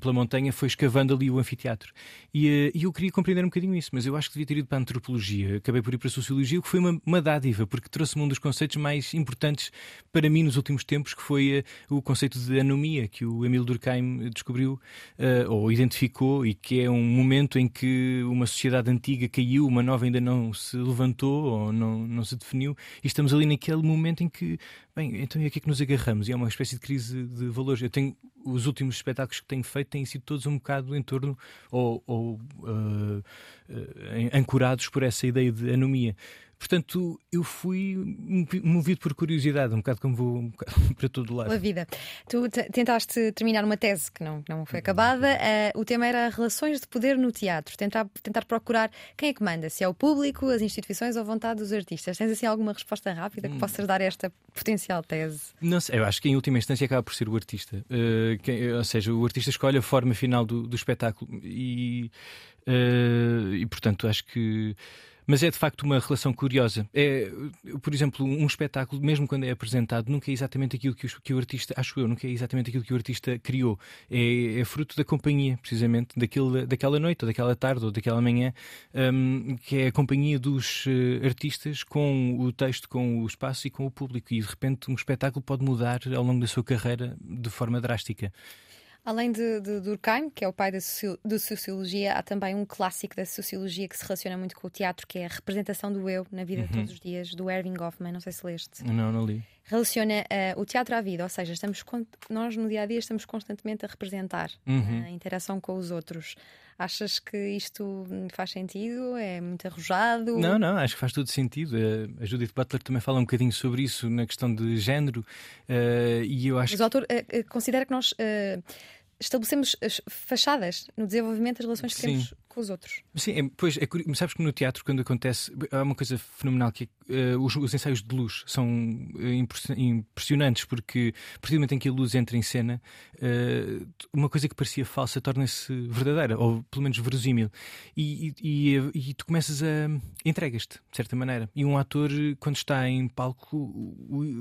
Speaker 2: pela montanha, foi escavando ali o anfiteatro. E, e eu queria compreender um bocadinho isso, mas eu acho que devia ter ido para a antropologia. Acabei por ir para a sociologia, o que foi uma, uma dádiva, porque trouxe-me um dos conceitos mais importantes para mim nos últimos tempos, que foi uh, o conceito de anomia, que o Emile Durkheim descobriu uh, ou identificou, e que é um momento em que uma sociedade antiga caiu, uma nova ainda não se levantou ou não, não se definiu, e estamos ali naquele momento em que, bem, então é aqui que nos agarramos, e é uma espécie de crise de valores. Eu tenho os últimos espetáculos que tenho feito têm sido todos um bocado em torno ou, ou uh, uh, ancorados por essa ideia de anomia. Portanto, eu fui movido por curiosidade, um bocado como vou um bocado (laughs) para todo lado.
Speaker 1: Pela vida. Tu tentaste terminar uma tese que não, não foi acabada. Uh, o tema era relações de poder no teatro. Tentar, tentar procurar quem é que manda, se é o público, as instituições ou a vontade dos artistas. Tens assim alguma resposta rápida que hum. possas dar a esta potencial tese?
Speaker 2: Não sei, eu acho que em última instância acaba por ser o artista. Uh, que, ou seja, o artista escolhe a forma final do, do espetáculo e, uh, e portanto acho que mas é de facto uma relação curiosa. É, por exemplo, um espetáculo, mesmo quando é apresentado, nunca é exatamente aquilo que o, que o artista, acho eu, nunca é exatamente aquilo que o artista criou. É, é fruto da companhia, precisamente, daquele, daquela noite, ou daquela tarde, ou daquela manhã, um, que é a companhia dos uh, artistas com o texto, com o espaço e com o público. E de repente um espetáculo pode mudar ao longo da sua carreira de forma drástica.
Speaker 1: Além de, de Durkheim, que é o pai da, da, sociologia, há também um clássico da sociologia que se relaciona muito com o teatro, que é a representação do eu na vida uhum. de todos os dias, do Erving Goffman. Não sei se leste.
Speaker 2: Não, não li.
Speaker 1: Relaciona uh, o teatro à vida, ou seja, estamos nós no dia a dia estamos constantemente a representar uhum. a interação com os outros. Achas que isto faz sentido? É muito arrojado?
Speaker 2: Não, não, acho que faz todo sentido. A Judith Butler também fala um bocadinho sobre isso na questão de género. Uh, e eu acho
Speaker 1: Mas o autor uh, considera que nós estabelecemos fachadas no desenvolvimento das relações que Sim. temos com os outros.
Speaker 2: Sim, é, pois, é, sabes que no teatro, quando acontece, há uma coisa fenomenal que uh, os, os, ensaios de luz são uh, impressionantes, porque a partir do momento em que a luz entra em cena, uh, uma coisa que parecia falsa torna-se verdadeira, ou pelo menos verosímil. E, e, e, e tu começas a. entregas-te, de certa maneira. E um ator, quando está em palco,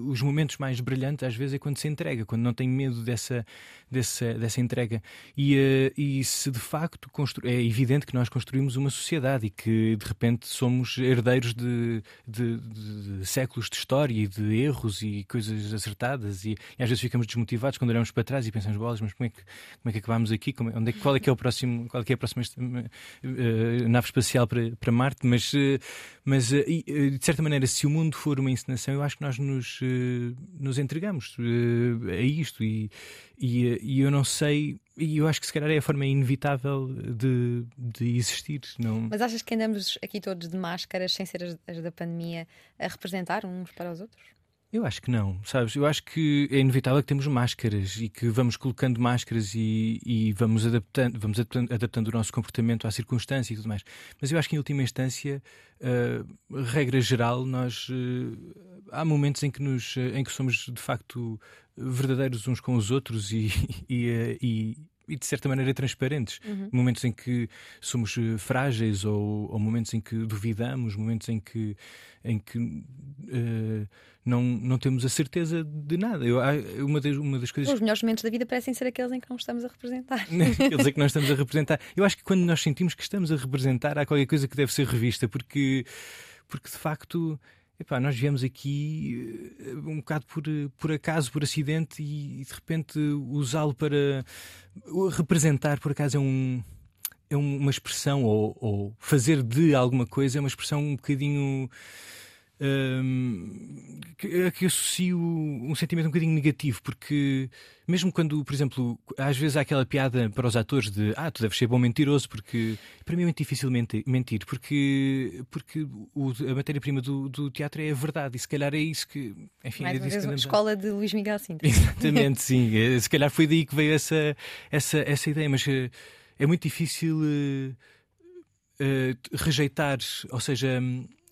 Speaker 2: os momentos mais brilhantes, às vezes, é quando se entrega, quando não tem medo dessa, dessa, dessa entrega. E, e se de facto constru... é evidente que nós construímos uma sociedade e que de repente somos herdeiros de, de, de, de séculos de história e de erros e coisas acertadas e, e, às vezes ficamos desmotivados quando olhamos para trás e pensamos bolas, mas como é que, como é que acabamos aqui? Como, onde é, qual é que é o próximo, qual é, que é a próxima uh, nave espacial para, para Marte? Mas, uh, mas uh, de certa maneira, se o mundo for uma encenação, eu acho que nós nos, nos entregamos a isto e, e, e eu não sei e eu acho que se calhar é a forma inevitável de, de existir. Não...
Speaker 1: Mas achas que andamos aqui todos de máscaras, sem ser as, as da pandemia, a representar uns para os outros?
Speaker 2: Eu acho que não, sabes? Eu acho que é inevitável que temos máscaras e que vamos colocando máscaras e, e vamos, adaptando, vamos adaptando, o nosso comportamento à circunstância e tudo mais. Mas eu acho que, em última instância, uh, regra geral, nós uh, há momentos em que, nos, em que somos de facto verdadeiros uns com os outros e, (laughs) e, uh, e e de certa maneira transparentes. Uhum. Momentos em que somos eh, frágeis ou, ou, momentos em que duvidamos, momentos em que, em que uh, não, não temos a certeza de nada. Eu, uma, das, uma das coisas.
Speaker 1: Os melhores momentos da vida parecem ser aqueles em que não estamos a representar. (laughs)
Speaker 2: aqueles em que não estamos a representar. Eu acho que quando nós sentimos que estamos a representar, há qualquer coisa que deve ser revista, porque, porque de facto Epá, nós viemos aqui eh, um bocado por, por acaso, por acidente, e, e de repente usá-lo para representar, por acaso, é um. É uma expressão, ou, ou fazer de alguma coisa é uma expressão um bocadinho um, que, que associo um sentimento um bocadinho negativo, porque mesmo quando, por exemplo, às vezes há aquela piada para os atores de ah, tu deves ser bom mentiroso, porque para mim é muito difícil mentir, mentir porque, porque o, a matéria-prima do, do, teatro é a verdade, e se calhar é isso que. Enfim,
Speaker 1: Mais
Speaker 2: é
Speaker 1: uma vez, a escola de Luís Miguel Sintra. (laughs)
Speaker 2: Exatamente, sim. É, se calhar foi daí que veio essa, essa, essa ideia, mas eh, é muito difícil. Uh, uh, rejeitar, ou seja,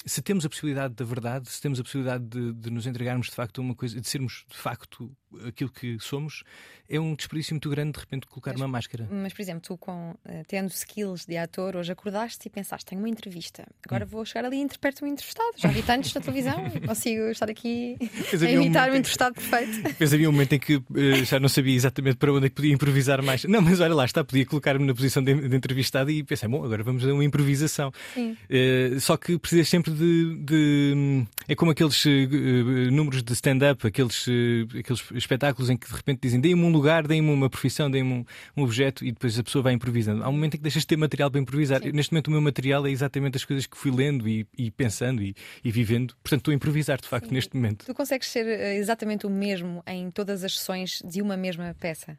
Speaker 2: se temos a possibilidade da verdade, se temos a possibilidade de, de, nos entregarmos de facto a uma coisa, de sermos de facto aquilo que somos, é um desperdício muito grande de repente colocar
Speaker 1: mas,
Speaker 2: uma máscara.
Speaker 1: Mas, por exemplo, tu com, uh, tendo skills de ator, hoje acordaste e pensaste, tenho uma entrevista, agora hum. vou chegar ali e interpreto um entrevistado. Já vi tantos na televisão, (laughs) consigo estar aqui a imitar um, um entrevistado perfeito.
Speaker 2: Depois havia um momento em que uh, (laughs) já não sabia exatamente para onde é que podia improvisar mais. Não, mas olha lá, está, podia colocar-me na posição de, de, entrevistado e pensei, bom, agora vamos a uma improvisação. Uh, só que precisas sempre de, de. é como aqueles números de stand-up, aqueles, aqueles espetáculos em que de repente dizem, deem-me um lugar, deem-me uma profissão, deem-me um, um, objeto e depois a pessoa vai improvisando. Há um momento em que deixas de ter material para improvisar. Sim. Neste momento, o meu material é exatamente as coisas que fui lendo e, e pensando e, e, vivendo. Portanto, estou a improvisar, de facto, Sim. neste momento.
Speaker 1: Tu consegues ser eh, exatamente o mesmo em todas as sessões de uma mesma peça?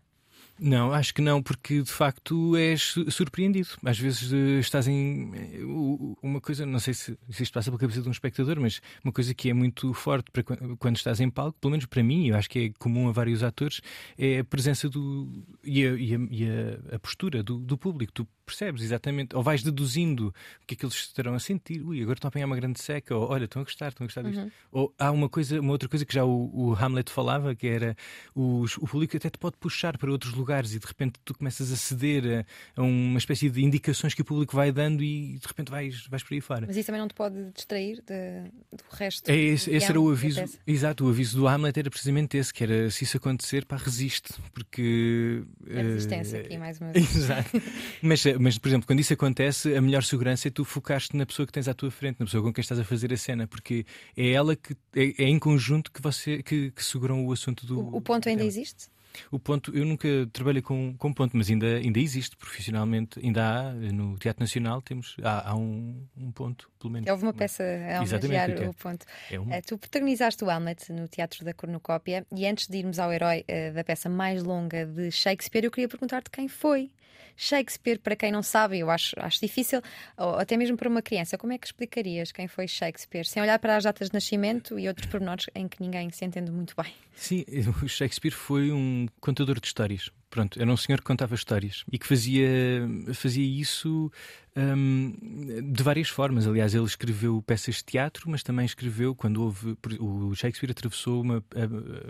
Speaker 2: Não, acho que não, porque de facto és surpreendido. Às vezes uh, estás em uh, uma coisa, não sei se, se, isto passa pela cabeça de um espectador, mas uma coisa que é muito forte para quando estás em palco, pelo menos para mim, eu acho que é comum a vários atores, é a presença do e a, e a, e a postura do, do, público. Tu percebes exatamente, ou vais deduzindo o que é que eles estarão a sentir. Ui, agora estão a apanhar uma grande seca, ou olha, estão a gostar, estão a gostar disto. Uhum. Ou há uma coisa, uma outra coisa que já o, o Hamlet falava, que era os, o público até te pode puxar para outros lugares e de repente tu começas a ceder a, a uma espécie de indicações que o público vai dando e de repente vais, vais por aí fora.
Speaker 1: Mas isso também não te pode distrair de, do resto?
Speaker 2: É esse, esse era o aviso. Exato, o aviso do Hamlet era precisamente esse, que era se isso acontecer, pá, resiste, porque.
Speaker 1: A resistência uh, aqui, mais uma (laughs) vez.
Speaker 2: Exato. mas, mas, por exemplo, quando isso acontece, a melhor segurança é tu focaste na pessoa que tens à tua frente, na pessoa com quem estás a fazer a cena, porque é ela que é, é em conjunto que você que, que seguram o assunto do.
Speaker 1: O, o ponto ainda dela. existe?
Speaker 2: O ponto, eu nunca trabalhei com, com ponto, mas ainda, ainda existe profissionalmente, ainda há no Teatro Nacional, temos, há, há um, um ponto, pelo menos.
Speaker 1: Houve uma peça a homenagear o, o ponto. É um... Eh, tu protagonizaste o Hamlet no Teatro da Cornucópia e antes de irmos ao herói uh, da peça mais longa de Shakespeare, eu queria perguntar-te quem foi. Shakespeare, para quem não sabe, eu acho, acho difícil, até mesmo para uma criança, como é que explicarias quem foi Shakespeare? Sem olhar para as datas de nascimento e outros pormenores em que ninguém se entende muito bem.
Speaker 2: Sim, (laughs) Shakespeare foi um contador de histórias. Pronto, era um senhor que contava histórias e que fazia, fazia isso um, de várias formas. Aliás, ele escreveu peças de teatro, mas também escreveu quando houve. O Shakespeare atravessou uma,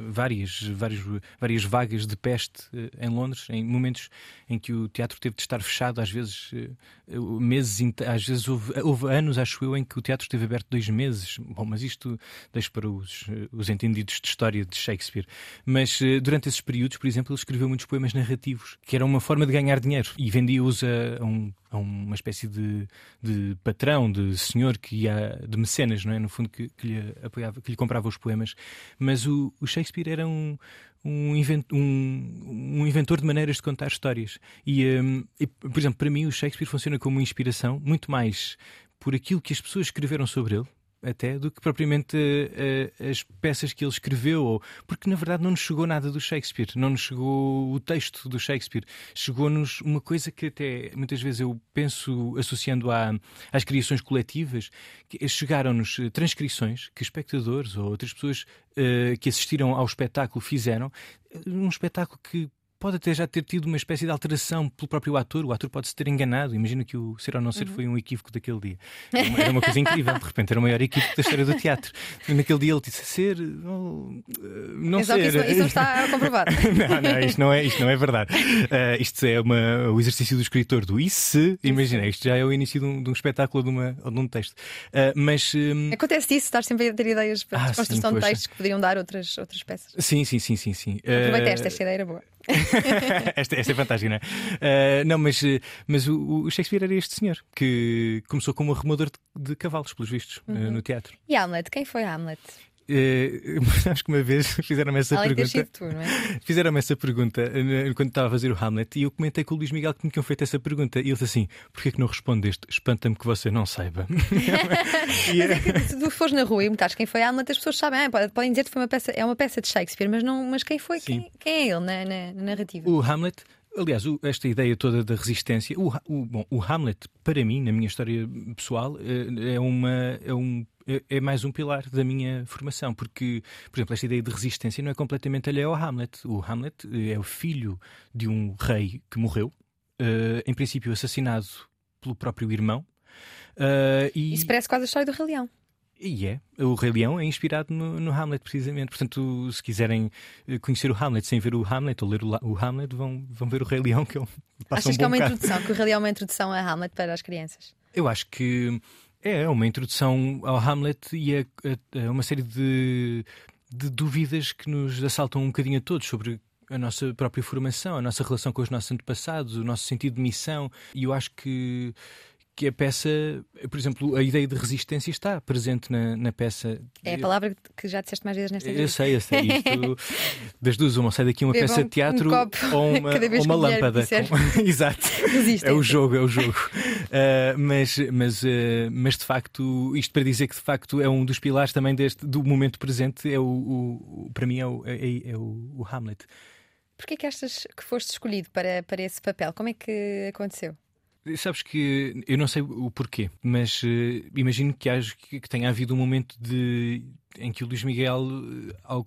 Speaker 2: várias, várias, várias vagas de peste eh, em Londres, em momentos em que o teatro teve de estar fechado, às vezes eh, meses, às vezes houve, houve anos, acho eu, em que o teatro esteve aberto dois meses. Bom, mas isto deixo para os, os entendidos de história de Shakespeare. Mas eh, durante esses períodos, por exemplo, ele escreveu muitos poemas narrativos, que era uma forma de ganhar dinheiro e vendia-os a, um a uma espécie de, de, patrão, de senhor que ia de mecenas, não é? No fundo, que, que lhe apoiava, que lhe comprava os poemas. Mas o, o Shakespeare era um, um, invent, um, um, inventor de maneiras de contar histórias. E, um, e, por exemplo, para mim, o Shakespeare funciona como uma inspiração muito mais por aquilo que as pessoas escreveram sobre ele até do que propriamente uh, as peças que ele escreveu, ou, porque na verdade não nos chegou nada do Shakespeare, não nos chegou o texto do Shakespeare, chegou-nos uma coisa que até muitas vezes eu penso associando à, às criações coletivas, chegaram-nos eh, transcrições que espectadores ou outras pessoas uh, que assistiram ao espetáculo fizeram, um espetáculo que pode até já ter tido uma espécie de alteração pelo próprio ator. O ator pode se ter enganado. Imagina que o ser ou não ser uhum. foi um equívoco daquele dia. Era uma, era uma coisa incrível. De repente era o maior equívoco da história do teatro. E naquele dia ele disse ser. Oh, não
Speaker 1: Exato, ser. Isso, isso não está comprovado. (laughs)
Speaker 2: não, não, isto não é, isto não é verdade. Uh, isto é uma, o exercício do escritor do e se. Imagina, isto já é o início de um, de um espetáculo ou de, uma, ou de um texto. Uh, mas. Um...
Speaker 1: Acontece isso, estás sempre a ter ideias para ah, construção sim, de textos que poderiam dar outras, outras peças.
Speaker 2: Sim, sim, sim, sim. sim.
Speaker 1: Aproveita esta, esta ideia era boa. (laughs)
Speaker 2: esta, esta, é fantástica, não é? Uh, não, mas, mas o, o, Shakespeare era este senhor que começou como arrumador de, de cavalos, pelos vistos, uhum. uh, no teatro.
Speaker 1: E Hamlet? Quem foi Hamlet? (laughs)
Speaker 2: Uh, sabes que uma vez fizeram-me essa
Speaker 1: Além
Speaker 2: pergunta.
Speaker 1: Tu, não é?
Speaker 2: Fizeram-me essa pergunta uh, quando estava a fazer o Hamlet e eu comentei com o Luís Miguel que me tinham feito essa pergunta. E ele disse assim: porquê que não respondeste? Espanta-me que você não saiba. (laughs) (laughs)
Speaker 1: e, mas é que se tu fores na rua e me quem foi Hamlet, as pessoas sabem, ah, podem dizer que foi uma peça, é uma peça de Shakespeare, mas, não, mas quem foi? Quem, quem, é ele na, na, na narrativa?
Speaker 2: O Hamlet Aliás, esta ideia toda da resistência, o, o, bom, o Hamlet, para mim, na minha história pessoal, eh, é, uma, é, um, é, é mais um pilar da minha formação, porque, por exemplo, esta ideia de resistência não é completamente alheia ao Hamlet. O Hamlet eh, é o filho de um rei que morreu, uh, em princípio assassinado pelo próprio irmão.
Speaker 1: Uh, e... Isso parece quase a história do Rei Leão.
Speaker 2: E é. O Rei Leão é inspirado no, no, Hamlet, precisamente. Portanto, se quiserem conhecer o Hamlet sem ver o Hamlet ou ler o, o Hamlet, vão, vão ver o Rei Leão, que é um.
Speaker 1: Achas
Speaker 2: um
Speaker 1: que é uma
Speaker 2: bocado.
Speaker 1: introdução, que o Rei Leão é uma introdução a Hamlet para as crianças?
Speaker 2: Eu acho que é uma introdução ao Hamlet e a, a, a uma série de, de dúvidas que nos assaltam um bocadinho a todos sobre a nossa própria formação, a nossa relação com os nossos antepassados, o nosso sentido de missão. E eu acho que que a peça, por exemplo, a ideia de resistência está presente na, na peça.
Speaker 1: É a palavra que já disseste mais vezes nesta
Speaker 2: entrevista. Eu sei, eu sei. Isto, (laughs) das duas, uma sai daqui uma
Speaker 1: Bebam
Speaker 2: peça de teatro
Speaker 1: um
Speaker 2: ou (laughs) uma, ou uma lâmpada. Com... (laughs) Exato. É o jogo, é o jogo. Uh, mas, mas, uh, mas de facto, isto para dizer que de facto é um dos pilares também deste, do momento presente, é o, o para mim é o, é, é o, o Hamlet.
Speaker 1: Porquê que achas que foste escolhido para, para esse papel? Como é que aconteceu?
Speaker 2: Sabes que eu não sei o porquê, mas uh, imagino que, haja, que tenha havido um momento de em que o Luís Miguel,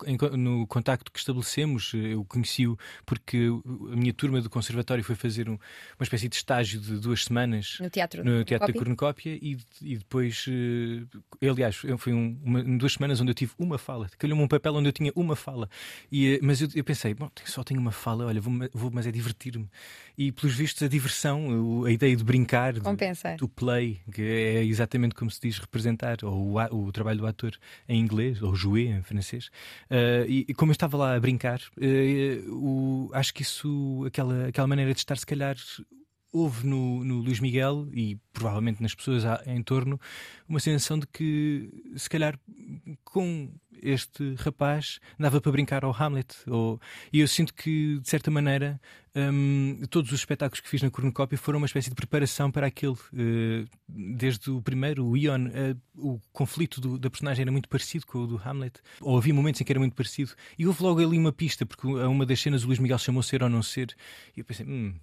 Speaker 2: eh, no contacto que estabelecemos, eh, eu conheci-o porque a minha turma do conservatório foi fazer um, uma espécie de estágio de duas semanas
Speaker 1: no teatro,
Speaker 2: no teatro da Cornucópia e, e depois, eh, aliás, foi um, uma, duas semanas onde eu tive uma fala, calhou-me um papel onde eu tinha uma fala, e, mas eu, eu pensei, bom, só tenho uma fala, olha, vou, vou mas é divertir-me. E pelos vistos, a diversão, a ideia de brincar,
Speaker 1: Compensa.
Speaker 2: do play, que é exatamente como se diz representar, ou o, o trabalho do ator em inglês ou jouer em francês, uh, e, e, como eu estava lá a brincar, uh, o, acho que isso, aquela, aquela maneira de estar, se calhar, houve no, no Luís Miguel e provavelmente nas pessoas em torno uma sensação de que, se calhar, com este rapaz dava para brincar ao Hamlet. Ou... E eu sinto que, de certa maneira, um, todos os espetáculos que fiz na cornucópia foram uma espécie de preparação para aquele. Uh, desde o primeiro, o Ion, uh, o conflito do, da personagem era muito parecido com o do Hamlet. Ou havia momentos em que era muito parecido. E houve logo ali uma pista, porque a uma das cenas o Luís Miguel chamou Ser ou Não Ser. E eu pensei, hum,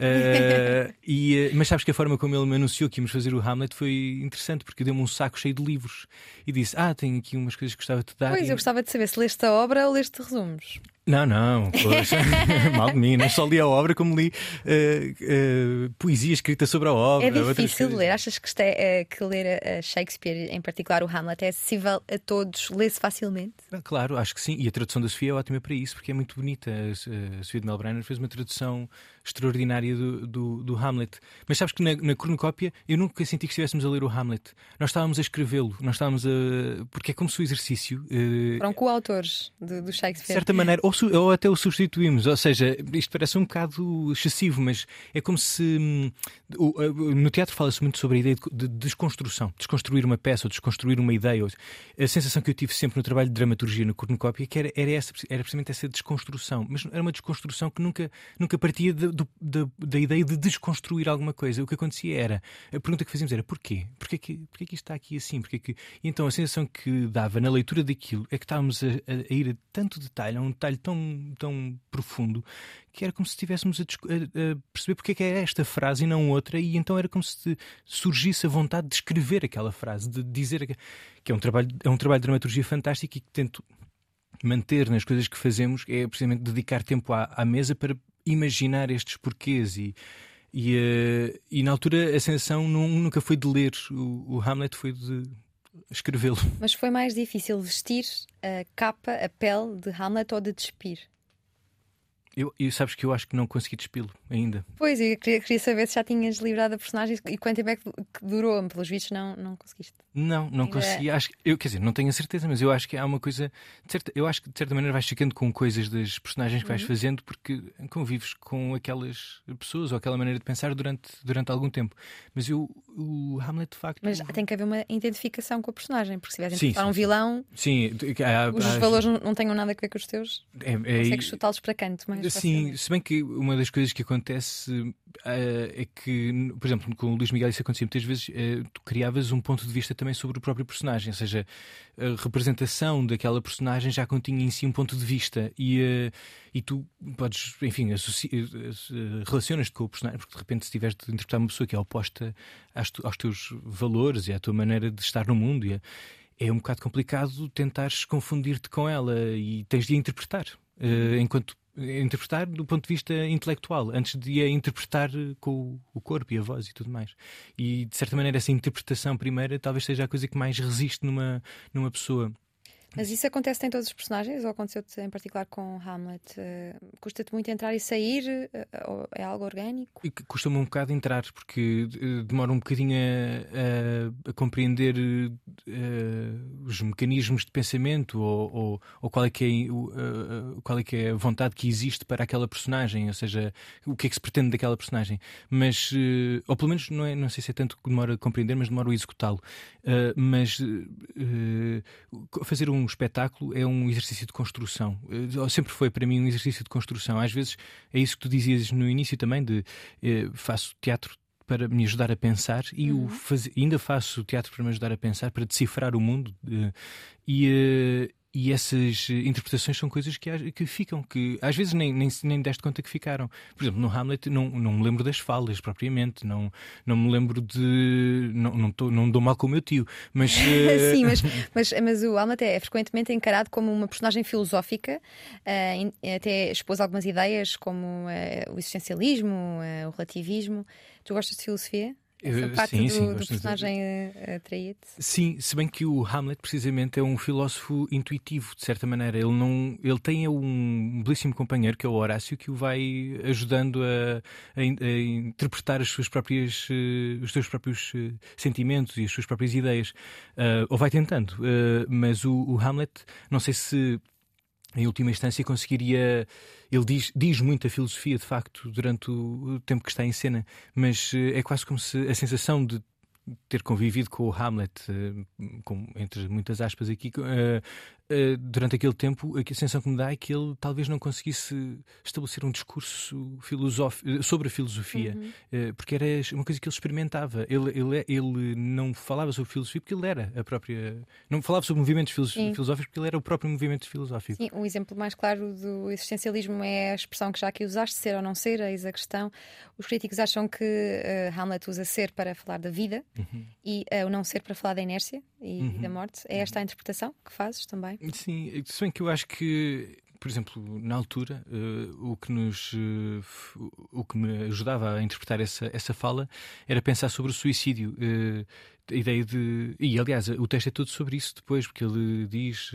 Speaker 2: Uh, (laughs) e, mas sabes que a forma como ele me anunciou que íamos fazer o Hamlet foi interessante, porque deu-me um saco cheio de livros e disse: Ah, tenho aqui umas coisas que gostava de te dar.
Speaker 1: Pois,
Speaker 2: e...
Speaker 1: eu gostava de saber se leste a obra ou leste resumos.
Speaker 2: Não, não, poxa, (laughs) mal de mim. Não só li a obra, como li uh, uh, poesia escrita sobre a obra.
Speaker 1: É difícil de ler. Achas que, é, que ler Shakespeare, em particular o Hamlet, é acessível a todos? Lê-se facilmente?
Speaker 2: Claro, acho que sim. E a tradução da Sofia é ótima para isso, porque é muito bonita. A Sofia de Melbrenner fez uma tradução extraordinária do, do, do, Hamlet. Mas sabes que na, na cornucópia eu nunca senti que estivéssemos a ler o Hamlet. Nós estávamos a escrevê-lo, nós estávamos a. Porque é como se o exercício.
Speaker 1: Uh... Foram coautores do, do Shakespeare.
Speaker 2: De certa maneira, (laughs) ou, ou, até o substituímos. Ou seja, isto parece um bocado excessivo, mas é como se. Hum, no teatro fala-se muito sobre a ideia de, de desconstrução, desconstruir uma peça ou desconstruir uma ideia. A sensação que eu tive sempre no trabalho de dramaturgia na cornucópia que era, era, essa, era precisamente essa desconstrução. Mas era uma desconstrução que nunca, nunca partia da, da, ideia de desconstruir alguma coisa. O que acontecia era, a pergunta que fazíamos era porquê? Porquê que, porquê que isto está aqui assim? Porquê que... E então a sensação que dava na leitura daquilo é que estávamos a, a, ir a tanto detalhe, a um detalhe tão, tão profundo, que era como se estivéssemos a, a, perceber porque é que é esta frase e não outra, e então era como se surgisse a vontade de escrever aquela frase, de dizer que, é um trabalho, é um trabalho de dramaturgia fantástico e que tento manter nas coisas que fazemos é precisamente dedicar tempo à, à mesa para imaginar estes porquês e, e, uh, e na altura a sensação nunca foi de ler o, o Hamlet, foi de escrevê-lo. (laughs)
Speaker 1: Mas foi mais difícil vestir a capa, a pele de Hamlet ou de despir?
Speaker 2: Eu, eu sabes que eu acho que não consegui despilo ainda.
Speaker 1: Pois, eu queria, queria, saber se já tinhas livrado a personagem e quanto tempo é que, que durou. Pelos vistos, não, não conseguiste.
Speaker 2: Não, não ainda... consegui. Acho, eu, quer dizer, não tenho a certeza, mas eu acho que há uma coisa. Certa, eu acho que de certa maneira vais ficando com coisas das personagens que vais uhum. fazendo porque convives com aquelas pessoas ou aquela maneira de pensar durante, durante algum tempo. Mas eu, o Hamlet, de facto.
Speaker 1: Mas tem que haver uma identificação com a personagem, porque se tivesse interpretar um vilão.
Speaker 2: Sim,
Speaker 1: há, os há, valores não, não tenham nada a ver com os teus.
Speaker 2: É, é,
Speaker 1: consegues chutá-los para canto. Mais
Speaker 2: Sim, se bem que uma das coisas que acontece uh, é que, por exemplo, com o Luís Miguel isso acontecia muitas vezes, uh, tu criavas um ponto de vista também sobre o próprio personagem, ou seja, a representação daquela personagem já continha em si um ponto de vista e, uh, e tu podes, enfim, relacionas-te com o personagem, porque de repente se tiveres de interpretar uma pessoa que é oposta aos, aos teus valores e à tua maneira de estar no mundo, e é, é um bocado complicado tentares confundir-te com ela e tens de a interpretar. Uh, enquanto interpretar do ponto de vista intelectual, antes de a interpretar com o corpo e a voz e tudo mais. E de certa maneira, essa interpretação primeira talvez seja a coisa que mais resiste numa, numa pessoa.
Speaker 1: Mas isso acontece em todos os personagens ou aconteceu-te em particular com Hamlet? Uh, Custa-te muito entrar e sair? Uh, é algo orgânico?
Speaker 2: Custa-me um bocado entrar, porque uh, demora um bocadinho a, a, a compreender os mecanismos de pensamento ou, ou, ou qual, é que é, qual é que é a vontade que existe para aquela personagem, ou seja, o que é que se pretende daquela personagem. Mas, ou pelo menos, não, é, não sei se é tanto que demora a compreender, mas demora a executá-lo. Mas fazer um espetáculo é um exercício de construção. Eh, sempre foi para mim um exercício de construção. Às vezes é isso que tu dizias no início também, de eh, faço teatro para me ajudar a pensar e uhum. o faz... ainda faço teatro para me ajudar a pensar, para decifrar o mundo. Eh, e, eh, e essas interpretações são coisas que, que ficam, que às vezes nem, nem, nem deste conta que ficaram. Por exemplo, no Hamlet não, não me lembro das falas propriamente, não, não me lembro de. Não, não, tô, não dou mal com o meu tio, mas.
Speaker 1: Uh... (laughs) Sim, mas, (laughs) mas, mas o Hamlet é frequentemente encarado como uma personagem filosófica, uh, até expôs algumas ideias como uh, o existencialismo, o relativismo. Tu gostas de filosofia? Essa parte sim, do, sim, do personagem de... atraído.
Speaker 2: Sim, se bem que o Hamlet precisamente é um filósofo intuitivo, de certa maneira. Ele não, ele tem um belíssimo companheiro que é o Horácio que o vai ajudando a, a, a interpretar as suas próprias, uh, os seus próprios uh, sentimentos e as suas próprias ideias. Uh, ou vai tentando. mas o, o Hamlet, não sei se em última instância conseguiria. Ele diz, diz muita filosofia, de facto, durante o tempo que está em cena, mas eh, é quase como se a sensação de ter convivido com o Hamlet, eh, com, entre muitas aspas aqui, uh, durante aquele tempo, a sensação que me dá é que ele talvez não conseguisse estabelecer um discurso sobre a filosofia, uhum. uh, porque era uma coisa que ele experimentava. Ele, ele, ele não falava sobre filosofia porque ele era a própria. Não falava sobre movimentos filosóficos porque ele era o próprio movimento filosófico.
Speaker 1: Sim, o exemplo mais claro do existencialismo é a expressão que já aqui usaste, ser ou não ser, eis a questão. Os críticos acham que Hamlet usa ser para falar da vida uhum. e o não ser para falar da inércia e, uhum. da morte. É esta a interpretação que fazes também?
Speaker 2: Sim, se bem que eu acho que por exemplo, na altura, uh, o, que nos, uh, o que me ajudava a interpretar essa, essa fala era pensar sobre o suicídio. Uh, a ideia de. E aliás, o texto é todo sobre isso depois, porque ele diz: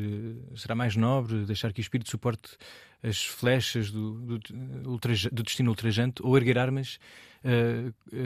Speaker 2: será mais nobre deixar que o espírito suporte as flechas do, do, do destino ultrajante ou erguer armas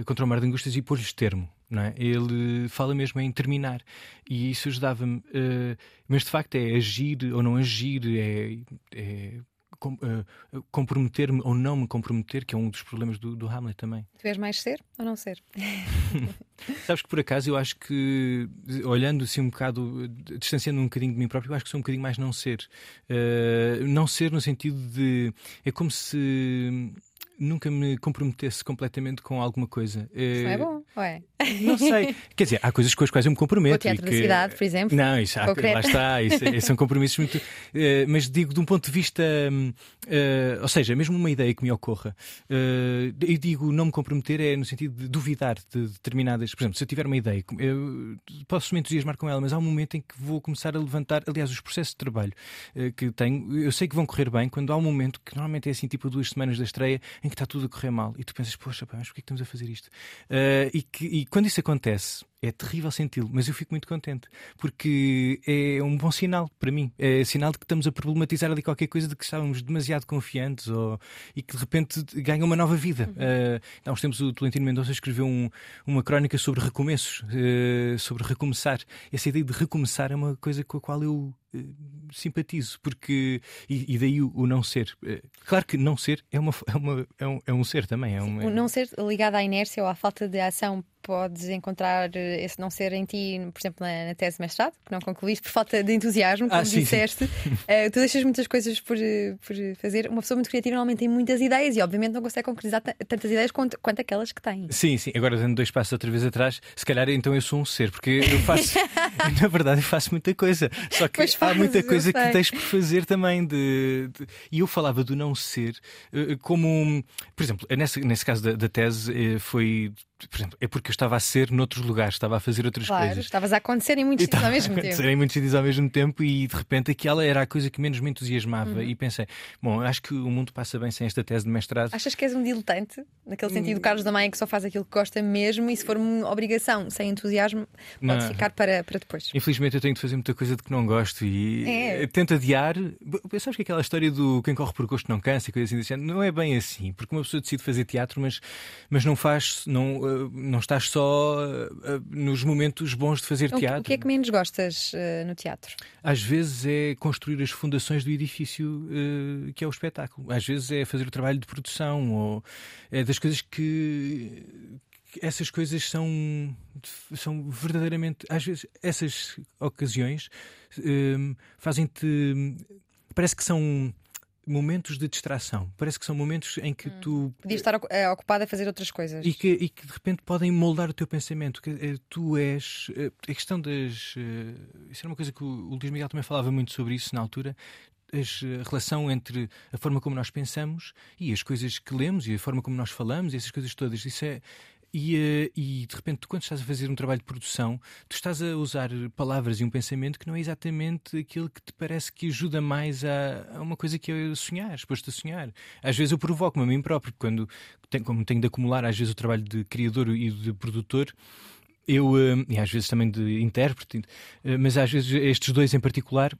Speaker 2: contra o mar de angústias e pôr-lhes termo. É? Ele fala mesmo em terminar e isso ajudava-me. Uh, mas de facto é agir ou não agir, é, é com, uh, comprometer-me ou não me comprometer, que é um dos problemas do, do Hamlet também.
Speaker 1: Tu és mais ser ou não ser? (laughs) (laughs)
Speaker 2: Sabes que por acaso eu acho que, olhando assim um bocado, distanciando um bocadinho de mim próprio, eu acho que sou um bocadinho mais não ser. Uh, não ser no sentido de. É como se nunca me comprometesse completamente com alguma coisa.
Speaker 1: Isso não é bom, ué?
Speaker 2: Não sei. (laughs) Quer dizer, há coisas com as quais eu me comprometo. O
Speaker 1: teatro que... da cidade, por exemplo.
Speaker 2: Não, isso há, lá está. Isso, é, são compromissos muito. Uh, mas digo de um ponto de vista. Uh, ou seja, mesmo uma ideia que me ocorra. Eu digo não me comprometer é no sentido de duvidar de determinadas. Por exemplo, se eu tiver uma ideia, posso me entusiasmar com ela, mas há um momento em que vou começar a levantar. Aliás, os processos de trabalho que tenho, eu sei que vão correr bem quando há um momento que normalmente é assim, tipo duas semanas da estreia, em que está tudo a correr mal e tu pensas, poxa, mas porquê que estamos a fazer isto? e, que, e quando isso acontece, é terrível senti-lo, mas eu fico muito contente porque é um bom sinal para mim. É sinal de que estamos a problematizar ali qualquer coisa de que estávamos demasiado confiantes ou, e que de repente ganha uma nova vida. Uhum. Uh, há uns tempos o Tolentino Mendonça escreveu um, uma crónica sobre recomeços, uh, sobre recomeçar. Essa ideia de recomeçar é uma coisa com a qual eu uh, simpatizo, porque e, e daí o, o, não ser. Claro que não ser é, uma, é, uma, é, um, é um ser também. É um,
Speaker 1: o não ser ligado à inércia ou à falta de ação podes encontrar eh, esse não ser em ti, por exemplo, na, na tese de mestrado, que não concluíste por falta de entusiasmo, como ah, sim, disseste. Sim. (laughs) Uh, tu deixas muitas coisas por, eh, por fazer. Uma pessoa muito criativa normalmente tem muitas ideias e, obviamente, não consegue concretizar tantas ideias quanto, quanto aquelas que tem.
Speaker 2: Sim, sim. Agora, dando dois passos outra vez atrás, se calhar então eu sou um ser, porque eu faço, (laughs) (laughs) na verdade, eu faço muita coisa. Só que pois há muita coisa que tens por fazer também. De, de, E eu falava do não ser como, por exemplo, nesse, nesse caso da, da tese, foi por exemplo, é porque eu estava a ser noutros lugares, estava a fazer outras
Speaker 1: claro,
Speaker 2: coisas.
Speaker 1: Estavas a acontecer em muitos sítios ao mesmo tempo.
Speaker 2: acontecer em muitos sítios ao mesmo tempo e de repente aquela era a coisa que menos me entusiasmava. Uhum. E pensei, bom, acho que o mundo passa bem sem esta tese de mestrado.
Speaker 1: Achas que és um diletante? Naquele sentido, hum. Carlos da Maia que só faz aquilo que gosta mesmo e se for uma obrigação sem entusiasmo, pode não. ficar para, para depois.
Speaker 2: Infelizmente eu tenho de fazer muita coisa de que não gosto e é. tento adiar. Sabes que aquela história do quem corre por gosto não cansa e coisa assim, não é bem assim, porque uma pessoa decide fazer teatro, mas, mas não faz, não, não estás só uh, nos momentos bons de fazer teatro. O
Speaker 1: que é que menos gostas uh, no teatro?
Speaker 2: Às vezes é construir as fundações do edifício que é o espetáculo. Às vezes é fazer o trabalho de produção ou é das coisas que essas coisas são, são verdadeiramente. Às vezes, essas ocasiões fazem-te. Parece que são momentos de distração. Parece que são momentos em que hum. tu.
Speaker 1: Podias estar eh, ocupado a fazer outras coisas.
Speaker 2: E que, e que de repente podem moldar o teu pensamento. Que, eh, tu és. Eh, a questão das. Isso era uma coisa que o Luís Miguel também falava muito sobre isso na altura. A relação entre a forma como nós pensamos e as coisas que lemos e a forma como nós falamos, e essas coisas todas. Isso é, e, eh, e, de repente, quando estás a fazer um trabalho de produção, tu estás a usar palavras e um pensamento que não é exatamente aquilo que te parece que ajuda mais a, a uma coisa que é sonhar, exposto a sonhar. Às vezes eu provoco-me a mim próprio, quando tenho, como tenho de acumular, às vezes, o trabalho de criador e de produtor. Eu, eh, e às vezes também de intérprete, eh, mas às vezes estes dois em particular,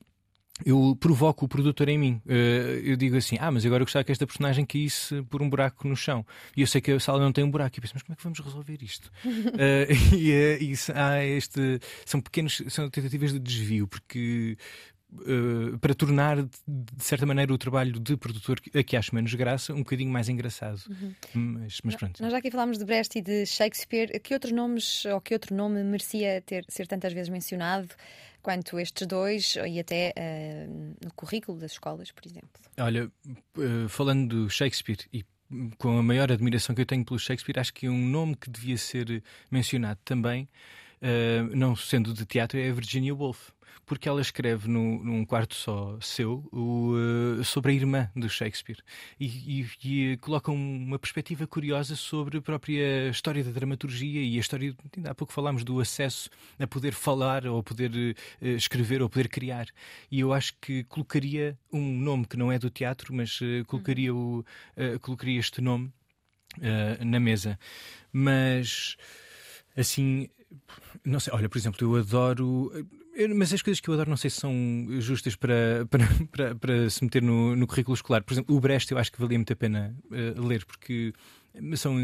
Speaker 2: eu provoco o produtor em mim. Uh, eu digo assim: ah, mas agora eu gostava que esta personagem caísse por um buraco no chão. E eu sei que a sala não tem um buraco. E penso, mas como é que vamos resolver isto? uh, (laughs) e, uh, e ah, este, são pequenos, são tentativas de desvio, porque. para tornar, de certa maneira, o trabalho de produtor, a que acho menos graça, um bocadinho mais engraçado. Uhum. Mas, mas pronto.
Speaker 1: Nós já aqui falámos de Brecht e de Shakespeare. Que outros nomes, ou que outro nome merecia ter, ser tantas vezes mencionado? Quanto estes dois e até uh, no currículo das escolas, por exemplo.
Speaker 2: Olha, uh, falando do Shakespeare e com a maior admiração que eu tenho pelo Shakespeare, acho que é um nome que devia ser mencionado também, uh, não sendo de teatro, é a Virginia Woolf porque ela escreve no, num quarto só seu o, uh, sobre a irmã do Shakespeare e, e, e, coloca uma perspectiva curiosa sobre a própria história da dramaturgia e a história, ainda há pouco falámos do acesso a poder falar ou poder uh, escrever ou poder criar. E eu acho que colocaria um nome que não é do teatro, mas colocaria, o, colocaria este nome na mesa. Mas assim, não sei, olha, por exemplo, eu adoro mas as coisas que eu adoro não sei se são justas para, para, para, para se meter no, no, currículo escolar. Por exemplo, o Brecht eu acho que valia muito a pena uh, ler, porque são.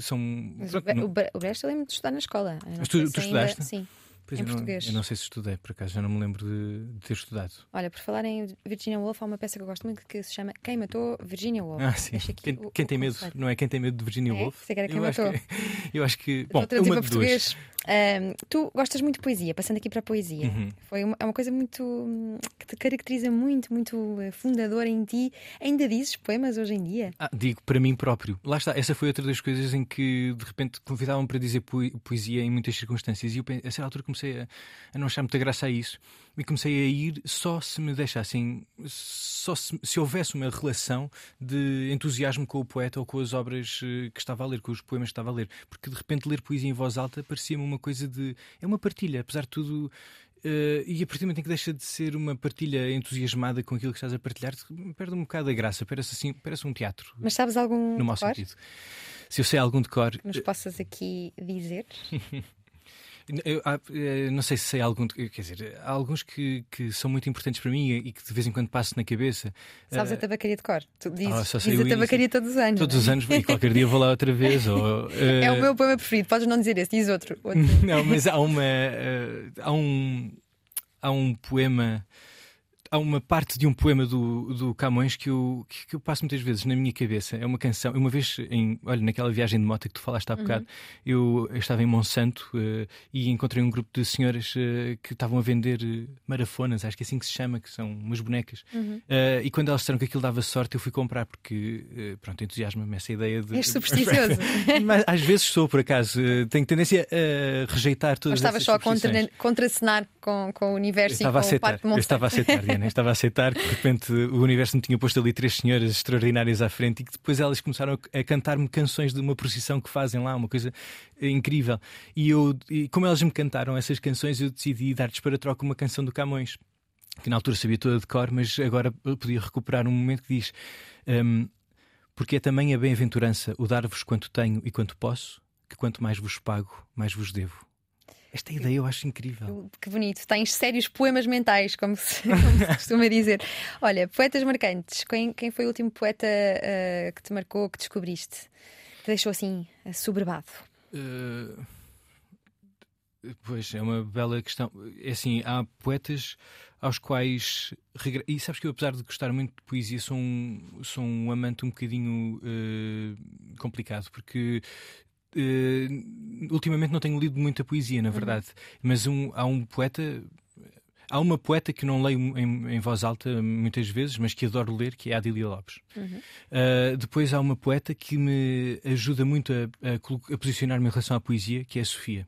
Speaker 2: são
Speaker 1: mas pronto, o, Brecht eu lembro de estudar na escola.
Speaker 2: Tu, tu estudaste?
Speaker 1: Ainda, sim.
Speaker 2: Pois
Speaker 1: em
Speaker 2: eu
Speaker 1: português.
Speaker 2: Não, eu não sei se estudei, por acaso, já não me lembro de, de, ter estudado.
Speaker 1: Olha, por falar em Virginia Woolf, há uma peça que eu gosto muito que se chama Quem Matou Virginia Woolf.
Speaker 2: Ah, sim. Quem,
Speaker 1: o,
Speaker 2: quem o tem medo, não é? Quem tem medo de Virginia
Speaker 1: é?
Speaker 2: Woolf?
Speaker 1: Sei que era quem
Speaker 2: eu
Speaker 1: matou.
Speaker 2: Acho que, (laughs) eu acho que. Bom,
Speaker 1: é
Speaker 2: uma
Speaker 1: de duas. Um, tu gostas muito de poesia, passando aqui para a poesia.
Speaker 2: Uhum.
Speaker 1: Foi uma, é uma coisa muito. que te caracteriza muito, muito eh, fundadora em ti. Ainda dizes poemas hoje em dia?
Speaker 2: Ah, digo para mim próprio. Lá está, essa foi outra das coisas em que de repente convidavam para dizer poesia em muitas circunstâncias e eu, a certa altura, comecei a, a não achar muita graça a isso e comecei a ir só se me deixassem, só se, se, houvesse uma relação de entusiasmo com o poeta ou com as obras eh, que estava a ler, com os poemas que estava a ler. Porque de repente ler poesia em voz alta parecia-me uma coisa de. É uma partilha, apesar de tudo. Uh, e a partir do momento em que deixa de ser uma partilha entusiasmada com aquilo que estás a partilhar, perde um bocado a graça, parece assim, parece um teatro.
Speaker 1: Mas sabes algum.
Speaker 2: No mau sentido. Se eu sei algum decor.
Speaker 1: Nos possas aqui dizer? (laughs)
Speaker 2: Eu, eh, não sei se sei algum, quer dizer, há alguns que, que são muito importantes para mim e que de vez em quando passo na cabeça.
Speaker 1: Sabes uh, a tabacaria de cor? Tu dizes, oh, dizes a tabacaria todos os anos.
Speaker 2: Todos os
Speaker 1: é?
Speaker 2: anos e qualquer dia vou lá outra vez. Ou, uh... (laughs)
Speaker 1: É o meu poema preferido, podes não dizer esse, diz outro. outro. (laughs)
Speaker 2: não, mas há uma. Uh, há um. Há um poema há uma parte de um poema do, do Camões que eu, que, que, eu passo muitas vezes na minha cabeça. É uma canção. Uma vez, em, olha, naquela viagem de moto que tu falaste há bocado, uhum. eu, eu, estava em Monsanto uh, e encontrei um grupo de senhoras uh, que estavam a vender uh, marafonas, acho que é assim que se chama, que são umas bonecas.
Speaker 1: Uhum.
Speaker 2: e quando elas disseram que aquilo dava sorte, eu fui comprar, porque, pronto, entusiasma-me essa ideia de.
Speaker 1: És supersticioso. (laughs)
Speaker 2: Mas às vezes sou, por acaso. tenho tendência a rejeitar todas
Speaker 1: Mas estavas só a contra, contracenar com, com o universo
Speaker 2: estava
Speaker 1: e com
Speaker 2: a
Speaker 1: Parque de
Speaker 2: Eu estava a aceitar, Diana, estava a aceitar que de repente o universo me tinha posto ali três senhoras extraordinárias à frente e que depois elas começaram a, cantar-me canções de uma procissão que fazem lá, uma coisa incrível. E eu, e como elas me cantaram essas canções, eu decidi dar-lhes para troca uma canção do Camões, que na altura sabia toda de cor, mas agora podia recuperar um momento que diz. Um, porque é também a bem-aventurança o dar-vos quanto tenho e quanto posso, que quanto mais vos pago, mais vos devo. Esta ideia eu acho incrível.
Speaker 1: Que bonito. Tens sérios poemas mentais, como se, (laughs) como se costuma dizer. Olha, poetas marcantes. Quem, quem foi o último poeta uh, que te marcou, que descobriste? Que deixou assim, assoberbado? Uh,
Speaker 2: pois, é uma bela questão. É assim, há poetas aos quais. E sabes que eu, apesar de gostar muito de poesia, sou um, sou um amante um bocadinho uh, complicado, porque Uh, ultimamente não tenho lido muita poesia, na uhum. verdade, uhum. mas um, há um poeta. Há uma poeta que não leio em, em, voz alta muitas vezes, mas que adoro ler, que é a Adília Lopes. Uhum. Uh, depois há uma poeta que me ajuda muito a, a, a posicionar-me em relação à poesia, que é a Sofia.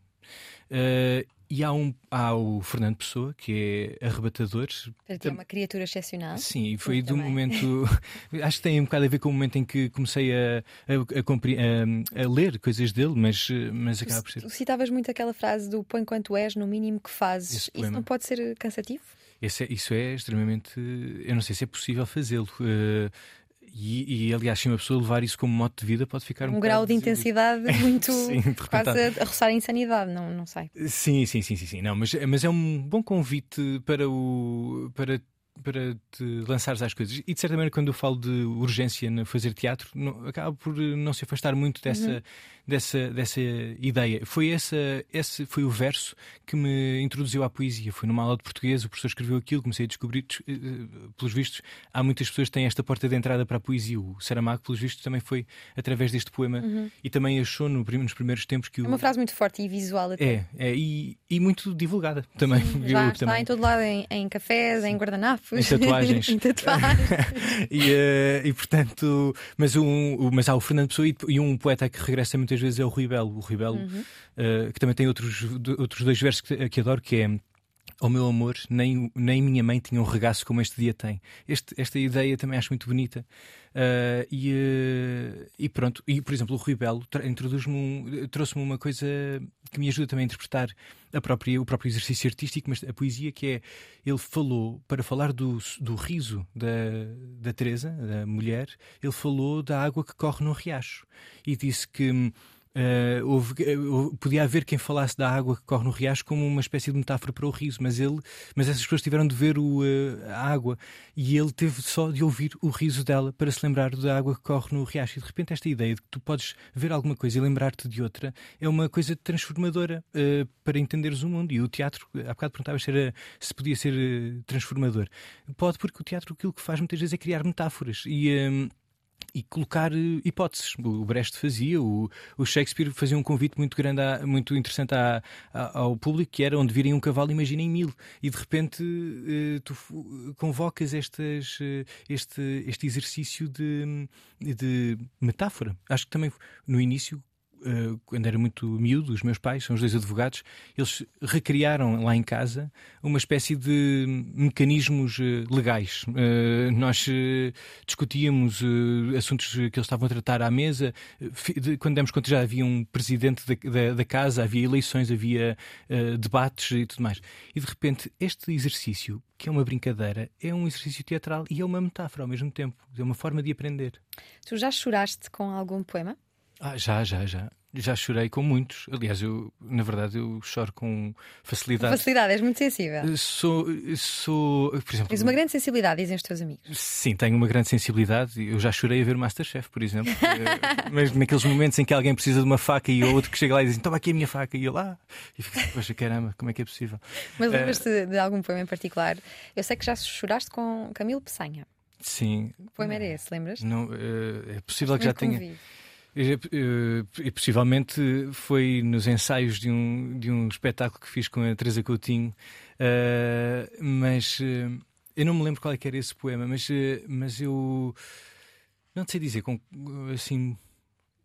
Speaker 2: Uh, e há, um, há o Fernando Pessoa, que é arrebatador.
Speaker 1: Portanto, é uma criatura excepcional.
Speaker 2: Sim, e foi do momento. (laughs) acho que tem um bocado a ver com o momento em que comecei a, a, a, a ler coisas dele, mas, mas acaba por ser.
Speaker 1: Tu citavas muito aquela frase do põe quanto és, no mínimo que fazes. Isso não pode ser cansativo?
Speaker 2: Esse é, isso é extremamente. Eu não sei se é possível fazê-lo. Uh, e, e, aliás, se uma pessoa levar isso como modo de vida, pode ficar um,
Speaker 1: um grau de intensidade (laughs) muito (laughs) sim, quase a, a roçar a insanidade, não, não sei.
Speaker 2: Sim, sim, sim, sim, sim. Não, mas, mas é um bom convite para o para para te lançares às coisas. E de certa maneira, quando eu falo de urgência no fazer teatro, não, acaba por não se afastar muito dessa, uhum. Dessa, dessa ideia. Foi, essa, esse foi o verso que me introduziu à poesia. Foi numa aula de português, o professor escreveu aquilo, comecei a descobrir, eh, pelos vistos, há muitas pessoas que têm esta porta de entrada para a poesia. O Saramago, pelos vistos, também foi através deste poema uhum. e também achou no, nos primeiros tempos que o...
Speaker 1: É uma frase muito forte e visual até.
Speaker 2: É, é e, e muito divulgada também.
Speaker 1: Sim, já está também. em todo lado, em, em cafés, em guardanapos
Speaker 2: em tatuagens. (laughs)
Speaker 1: em tatuagens. (laughs)
Speaker 2: e, uh, e portanto, mas, um, mas há o Fernando Pessoa e, e, um poeta que regressa muitas vezes é o Rui Belo. O Rui Belo, uhum. uh, que também tem outros, outros dois versos que, que adoro, que é ao meu amor, nem, nem minha mãe tinha um regaço como este dia tem. Este, esta ideia também acho muito bonita. Uh, e, uh, e, pronto, e por exemplo, o Rui Belo introduz-me um, trouxe-me uma coisa que me ajuda também a interpretar a própria, o próprio exercício artístico, mas a poesia, que é ele falou, para falar do, do riso da, da Teresa, da mulher, ele falou da água que corre no riacho e disse que Uh, houve, uh, podia haver quem falasse da água que corre no riacho como uma espécie de metáfora para o riso, mas ele, mas essas pessoas tiveram de ver o, uh, a água e ele teve só de ouvir o riso dela para se lembrar da água que corre no riacho. E de repente esta ideia de que tu podes ver alguma coisa e lembrar-te de outra é uma coisa transformadora para entenderes o mundo. E o teatro, há bocado perguntavas se, era, se podia ser transformador. Pode, porque o teatro aquilo que faz muitas vezes é criar metáforas e e colocar eh, hipóteses. O Brecht fazia, o, o Shakespeare fazia um convite muito grande, muito interessante ao público, que era onde virem um cavalo, imaginem mil. E de repente uh, tu convocas estas, uh, este, este exercício de, de metáfora. Acho que também no início quando era muito miúdo, os meus pais, são os dois advogados, eles recriaram lá em casa uma espécie de mecanismos uh, legais. Uh, nós discutíamos assuntos que eles estavam a tratar à mesa. quando demos conta já havia um presidente da, da, da casa, havia eleições, havia debates e tudo mais. E de repente, este exercício, que é uma brincadeira, é um exercício teatral e é uma metáfora ao mesmo tempo. É uma forma de aprender.
Speaker 1: Tu já choraste com algum poema?
Speaker 2: Ah, já, já, já. Já chorei com muitos. Aliás, eu, na verdade, eu choro com facilidade.
Speaker 1: Facilidade, és muito sensível.
Speaker 2: Eh, sou, sou por exemplo.
Speaker 1: Tens uma grande sensibilidade, dizem os teus amigos.
Speaker 2: Sim, tenho uma grande sensibilidade. Eu já chorei a ver Masterchef, por exemplo. (laughs) Eh, mas naqueles momentos em que alguém precisa de uma faca e outro que chega lá e diz: Toma aqui a minha faca, e eu lá. E fico assim, Poxa, caramba, como é que é possível?
Speaker 1: Mas eh, lembras-te uh... de algum poema em particular? Eu sei que já choraste com Camilo Peçanha.
Speaker 2: Sim.
Speaker 1: Que poema era esse, lembras?
Speaker 2: Não, uh, é possível que já tenha. E, possivelmente foi nos ensaios de um, de um espetáculo que fiz com a Teresa Coutinho, uh, mas uh, eu não me lembro qual é que era esse poema, mas, uh, mas eu não sei dizer com assim.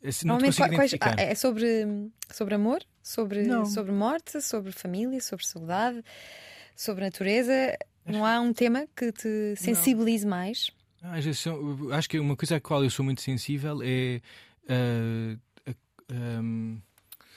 Speaker 2: assim não quais,
Speaker 1: ah, é sobre, sobre amor? Sobre, sobre morte? Sobre família? Sobre saudade? sobre natureza. Não há um tema que te sensibilize não. mais?
Speaker 2: Às vezes, acho que uma coisa à qual eu sou muito sensível é. Uh, uh,
Speaker 1: um...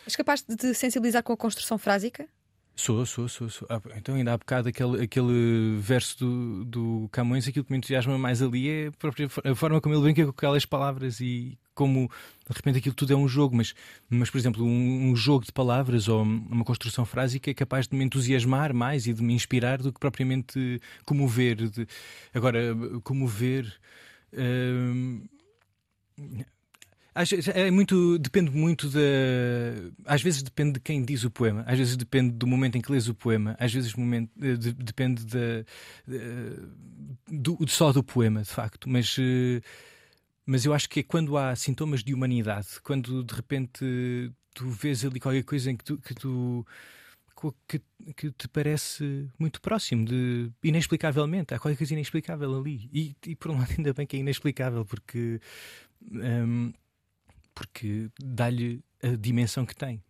Speaker 1: És capaz de te sensibilizar com a construção frásica?
Speaker 2: Sou, sou, sou. sou. Ah, então, ainda há bocado, aquele, aquele verso do, do Camões, aquilo que me entusiasma mais ali é a, própria, a forma como ele brinca com aquelas palavras e como de repente aquilo tudo é um jogo, mas, mas por exemplo, um, um jogo de palavras ou uma construção frásica é capaz de me entusiasmar mais e de me inspirar do que propriamente comover. De... Agora, comover. Hum, é muito, depende muito da. Às vezes depende de quem diz o poema, às vezes depende do momento em que lês o poema, às vezes momento, eh, de, depende da, do, só do poema, de facto. Mas, eh, mas eu acho que é quando há sintomas de humanidade, quando de repente tu vês ali qualquer coisa em que tu. Que tu que, que te parece muito próximo de inexplicavelmente, há qualquer coisa inexplicável ali e, e por um lado ainda bem que é inexplicável porque hum, porque dá-lhe a dimensão que tem.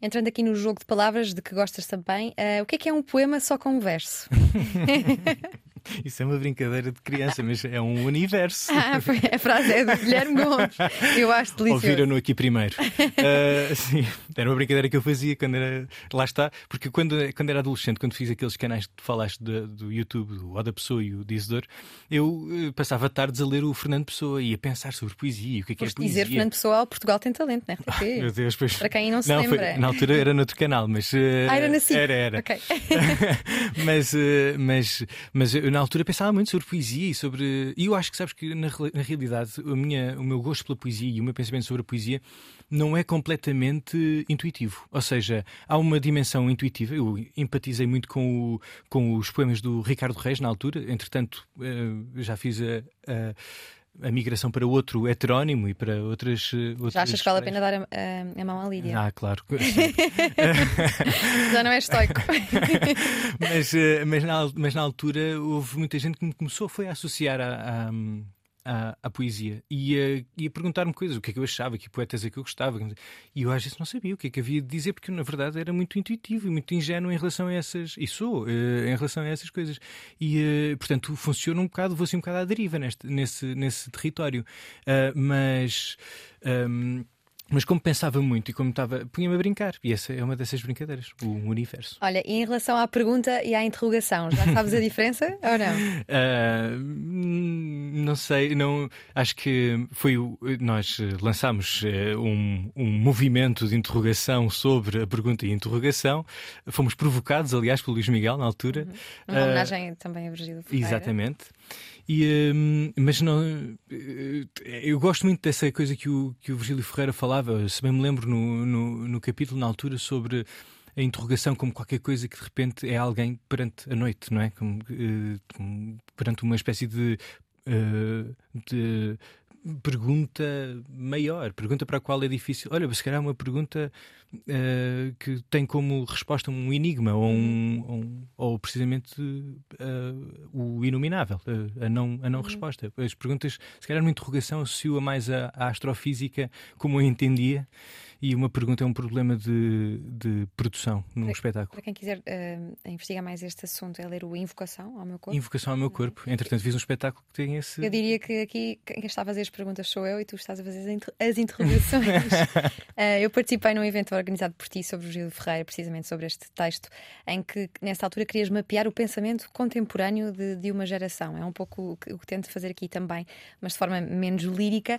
Speaker 1: Entrando aqui no jogo de palavras de que gostas também, uh, o que é que é um poema só com um verso? (laughs) (laughs)
Speaker 2: Isso é uma brincadeira de criança, mas é um universo.
Speaker 1: Ah, a frase é do Guilherme Gomes. Eu acho delicioso.
Speaker 2: Ouviram-no aqui primeiro. Uh, sim, era uma brincadeira que eu fazia quando era. Lá está, porque quando, quando era adolescente, quando fiz aqueles canais que tu falaste do, do YouTube, o Oda Pessoa e o Dizedor, eu uh, passava tardes a ler o Fernando Pessoa e a pensar sobre poesia. O que é, que é poesia?
Speaker 1: dizer Fernando Pessoa, Portugal tem talento, né?
Speaker 2: Ah, (laughs) meu Deus, pois...
Speaker 1: Para quem não se não, lembra.
Speaker 2: Foi, na altura era noutro canal, mas. Uh,
Speaker 1: ah, era na
Speaker 2: Era, era.
Speaker 1: Okay. (laughs)
Speaker 2: mas, mas, mas eu na altura pensava muito sobre poesia e sobre. E eu acho que sabes que na, na realidade a minha, o meu gosto pela poesia e o meu pensamento sobre a poesia não é completamente intuitivo. Ou seja, há uma dimensão intuitiva. Eu empatizei muito com, o, com os poemas do Ricardo Reis na altura, entretanto, uh, já fiz a, a a migração para outro heterónimo e para outras. outras
Speaker 1: Já achas que vale a pena dar a, a, a mão à Lídia?
Speaker 2: Ah, claro. (laughs)
Speaker 1: Já não é estoico. (laughs)
Speaker 2: mas, eh, mas, na, mas na altura houve muita gente que me começou foi a associar a, a à, à poesia e a, e a perguntar-me coisas, o que é que eu achava, que poetas é que eu gostava. E eu às vezes não sabia o que é que havia de dizer, porque na verdade era muito intuitivo e muito ingênuo em relação a essas, e sou, uh, em relação a essas coisas. E uh, portanto funciona um bocado, vou assim um bocado à deriva neste, nesse, nesse território. Mas. Um, mas como pensava muito e como estava, punha-me a brincar. E essa é uma dessas brincadeiras, o universo.
Speaker 1: Olha, e em relação à pergunta e à interrogação, já sabes a diferença (laughs) ou não?
Speaker 2: Uh, não sei, não. Acho que foi o. Nós lançámos uh, um, um movimento de interrogação sobre a pergunta e interrogação. Fomos provocados, aliás, pelo Luís Miguel na altura. Uhum.
Speaker 1: Uma homenagem uh, também a Virgílio Ferreira.
Speaker 2: Exatamente. E, um, mas não, eh, eu gosto muito dessa coisa que o, que o Virgílio Ferreira falava, se bem me lembro no, no, no capítulo na altura sobre a interrogação como qualquer coisa que de repente é alguém perante a noite, não é? Como, uh, perante uma espécie de, uh, de pergunta maior, pergunta para a qual é difícil. Olha, se calhar é uma pergunta uh, que tem como resposta um enigma ou, um, um, ou precisamente uh, o inominável, uh, a não, a não uhum. resposta. As perguntas, se calhar uma interrogação associa mais à, à astrofísica como eu entendia e uma pergunta é um problema de, de produção num
Speaker 1: para,
Speaker 2: espetáculo.
Speaker 1: Para quem quiser uh, investigar mais este assunto, é ler o Invocação ao meu corpo.
Speaker 2: Invocação ao meu corpo. Entretanto, fiz um espetáculo que tem esse.
Speaker 1: Eu diria que aqui quem está a fazer as perguntas sou eu e tu estás a fazer as interrogações. uh, (laughs) eu participei num evento organizado por ti sobre o Gil Ferreira, precisamente sobre este texto, em que nessa altura querias mapear o pensamento contemporâneo de, de uma geração. É um pouco o que, o que tento fazer aqui também, mas de forma menos lírica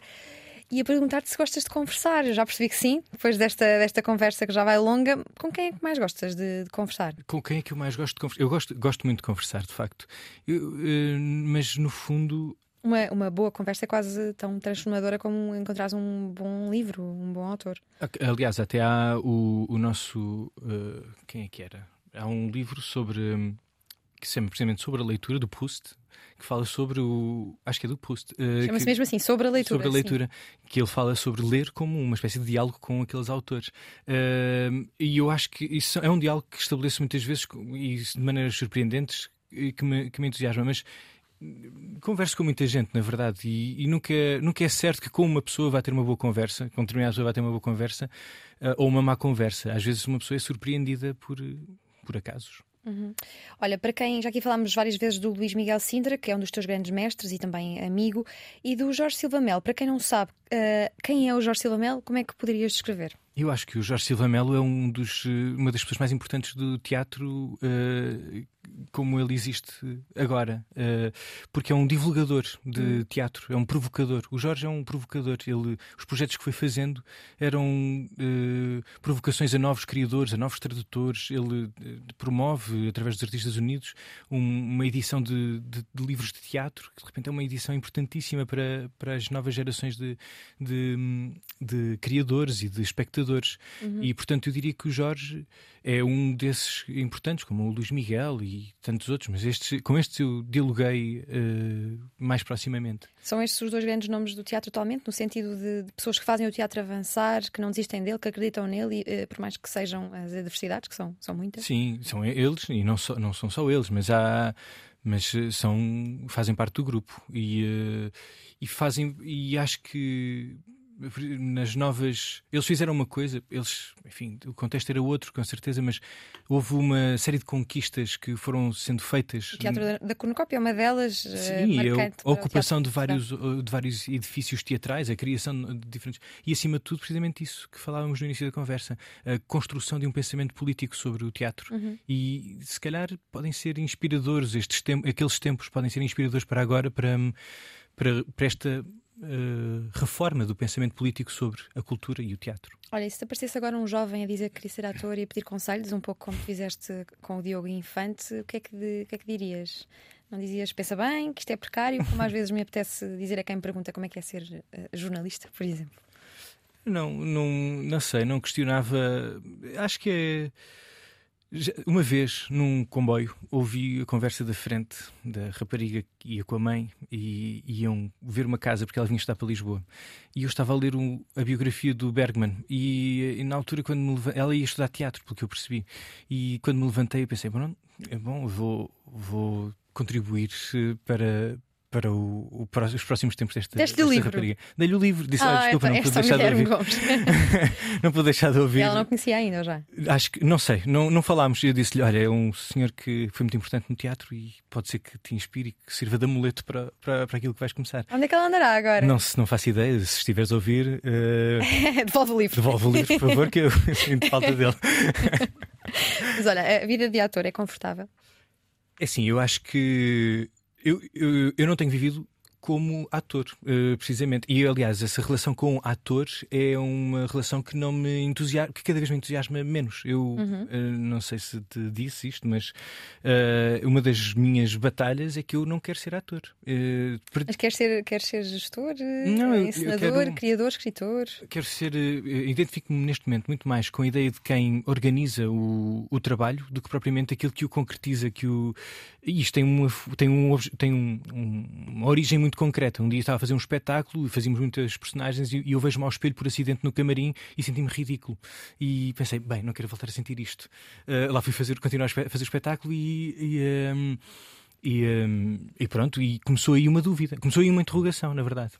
Speaker 1: e a perguntar-te se gostas de conversar. Eu já percebi que sim, depois desta, desta conversa que já vai longa. Com quem é que mais gostas de, de conversar?
Speaker 2: Com quem é que eu mais gosto de conversar? Eu gosto, gosto muito de conversar, de facto. Eu, uh, mas no fundo.
Speaker 1: Uma, uma boa conversa é quase tão transformadora como encontrar um bom livro, um bom autor.
Speaker 2: Aliás, até há o, o nosso. Uh, quem é que era? Há um livro sobre. Um, que sempre precisamente sobre a leitura do Proust, que fala sobre o. Acho que é do Proust.
Speaker 1: Uh, Chama-se mesmo assim, sobre a leitura.
Speaker 2: Sobre a leitura. Sim. Que ele fala sobre ler como uma espécie de diálogo com aqueles autores. Uh, e eu acho que isso é um diálogo que estabeleço muitas vezes e de maneiras surpreendentes que me, que me entusiasma, mas converso com muita gente, na verdade, e, e, nunca, nunca é certo que com uma pessoa vai ter uma boa conversa, com determinada pessoa vai ter uma boa conversa uh, ou uma má conversa. Às vezes uma pessoa é surpreendida por, por acasos.
Speaker 1: Uhum. Olha, para quem já aqui falámos várias vezes do Luís Miguel Sintra, que é um dos teus grandes mestres e também amigo, e do Jorge Silva Mel. Para quem não sabe uh, quem é o Jorge Silva Mel, como é que poderias descrever?
Speaker 2: Eu acho que o Jorge Silva Melo é um dos, eh, uma das pessoas mais importantes do teatro uh, como ele existe agora, uh, porque é um divulgador de hum. teatro, é um provocador. O Jorge é um provocador. Ele, os projetos que foi fazendo eram uh, provocações a novos criadores, a novos tradutores. Ele promove, através dos Artistas Unidos, um, uma edição de, de, de, livros de teatro, que de repente é uma edição importantíssima para, para as novas gerações de, de, de criadores e de espectadores. Uhum. E, portanto, eu diria que o Jorge é um desses importantes, como o Luís Miguel e tantos outros, mas estes, com estes eu dialoguei uh, mais proximamente.
Speaker 1: São estes os dois grandes nomes do teatro atualmente, no sentido de, de pessoas que fazem o teatro avançar, que não desistem dele, que acreditam nele, e, uh, por mais que sejam as adversidades, que são, são muitas?
Speaker 2: Sim, são eles, e não, so, não são só eles, mas há mas eh, são fazem parte do grupo e, uh, e fazem e acho que nas novas. Eles fizeram uma coisa, eles, enfim, o contexto era outro, com certeza, mas houve uma série de conquistas que foram sendo feitas.
Speaker 1: O Teatro da Cornucópia é uma delas.
Speaker 2: Eh, Sim, a, a ocupação de vários, de vários edifícios teatrais, a criação de diferentes. E acima de tudo, precisamente isso que falávamos no início da conversa, a construção de um pensamento político sobre o teatro. Uhum. E se calhar podem ser inspiradores, estes tempos, aqueles tempos podem ser inspiradores para agora, para, para, para esta uh, reforma do pensamento político sobre a cultura e o teatro.
Speaker 1: Olha, e se te aparecesse agora um jovem a dizer que queria ser ator e a pedir conselhos, um pouco como fizeste com o Diogo Infante, o que é que, de, o que, é que dirias? Não dizias, pensa bem, que isto é precário, como às vezes me apetece dizer a quem me pergunta como é que é ser uh, jornalista, por exemplo?
Speaker 2: Não, não, não sei, não questionava. Acho que é uma vez, num comboio, ouvi a conversa da frente da rapariga que ia com a mãe e iam ver uma casa porque ela vinha estar para Lisboa. E eu estava a ler um, a biografia do Bergman. E, e na altura, quando me ela ia estudar teatro, pelo que eu percebi. E quando me levantei, eu pensei: bom, é bom, vou, vou contribuir eh, para, para o, o, os próximos tempos desta,
Speaker 1: desta
Speaker 2: livro.
Speaker 1: rapariga.
Speaker 2: Dei-lhe o livro, disse: ah, desculpa, não pude deixar de ouvir. (laughs) não pude deixar de ouvir.
Speaker 1: Ela não conhecia ainda já?
Speaker 2: Acho que, não sei, não, não falámos. Eu disse-lhe: olha, é um senhor que foi muito importante no teatro e pode ser que te inspire e que sirva de amuleto para, para, para aquilo que vais começar.
Speaker 1: Onde é que ela andará agora?
Speaker 2: Não, se não faço ideia, se estiveres a ouvir.
Speaker 1: Uh... (laughs) devolve o livro.
Speaker 2: Devolve o livro, por favor, que eu (laughs) sinto falta dele.
Speaker 1: Mas olha, a vida de ator é confortável?
Speaker 2: É assim, eu acho que. Eu, eu, eu não tenho vivido como ator, uh, precisamente. E aliás, essa relação com atores é uma relação que não me entusiasma, que cada vez me entusiasma menos. Eu uhum. uh, não sei se te disse isto, mas uh, uma das minhas batalhas é que eu não quero ser ator.
Speaker 1: mas queres ser, queres ser gestor, não, ensinador, quero, criador, escritor?
Speaker 2: Quero ser. Identifico-me neste momento muito mais com a ideia de quem organiza o, o trabalho do que propriamente aquilo que o concretiza, que o. E isto tem uma, tem um, tem um, uma origem muito concreta. Um dia estava a fazer um espetáculo e fazíamos muitas personagens e, eu vejo-me ao espelho por acidente no camarim e senti-me ridículo. E pensei, bem, não quero voltar a sentir isto. Uh, lá fui fazer, continuar a fazer o espetáculo e. e um, e, um, e, pronto, e começou aí uma dúvida, começou aí uma interrogação, na verdade.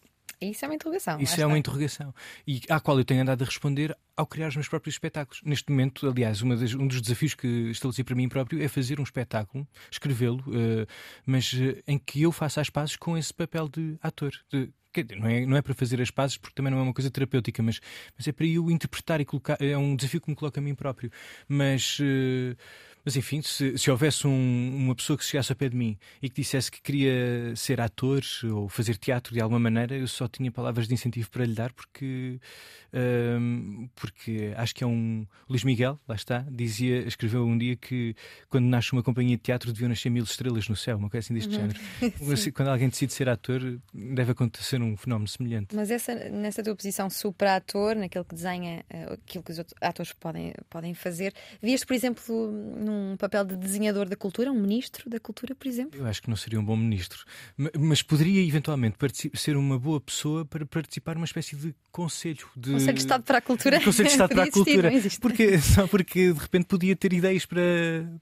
Speaker 1: Isso é uma interrogação.
Speaker 2: Isso é uma interrogação. E à qual eu tenho andado a responder ao criar os meus próprios espetáculos. Neste momento, aliás, das, um dos desafios que estabeleci para mim próprio é fazer um espetáculo, escrevê-lo, uh, mas uh, em que eu faça as pazes com esse papel de ator. De, não é, não é para fazer as pazes, porque também não é uma coisa terapêutica, mas, mas é para eu interpretar e colocar. É um desafio que me coloca a mim próprio. Mas. Uh, mas enfim, se, se houvesse um, uma pessoa que chegasse ao pé de mim e que dissesse que queria ser ator ou fazer teatro de alguma maneira, eu só tinha palavras de incentivo para lhe dar, porque, um, porque acho que é um. Luís Miguel, lá está, dizia, escreveu um dia que quando nasce uma companhia de teatro deviam nascer mil estrelas no céu, uma coisa assim deste uhum. género. (laughs) quando alguém decide ser ator, deve acontecer um fenómeno semelhante.
Speaker 1: Mas essa, nessa tua posição super-ator, naquele que desenha uh, aquilo que os atores podem, podem fazer, vias, por exemplo, num papel de desenhador da cultura, um ministro da cultura, por exemplo?
Speaker 2: Eu acho que não seria um bom ministro, mas poderia eventualmente ser uma boa pessoa para participar numa espécie de conselho de
Speaker 1: Conselho de Estado para a Cultura.
Speaker 2: Conselho de Estado para a (laughs) Cultura. Porque, só porque de repente podia ter ideias para,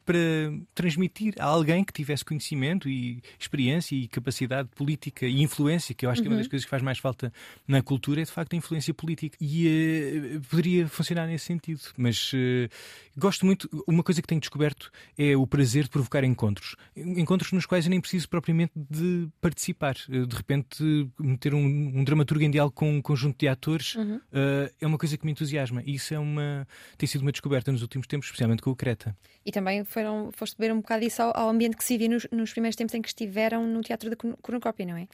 Speaker 2: para transmitir a alguém que tivesse conhecimento e experiência e capacidade política e influência, que eu acho que é uma das das coisas que faz mais falta na cultura é de facto a influência política. E uh, poderia funcionar nesse sentido. Mas uh, gosto muito. Uma coisa que tenho descoberto é o prazer de provocar encontros. Encontros nos quais eu nem preciso propriamente de participar. De repente, meter um, um dramaturgo em diálogo com um conjunto de atores uhum. é uma coisa que me entusiasma. E isso é uma, tem sido uma descoberta nos últimos tempos, especialmente com o Creta.
Speaker 1: E também foram, foste ver um bocado isso ao, ao ambiente que se via nos, nos, primeiros tempos em que estiveram no Teatro da Cornucópia, não é?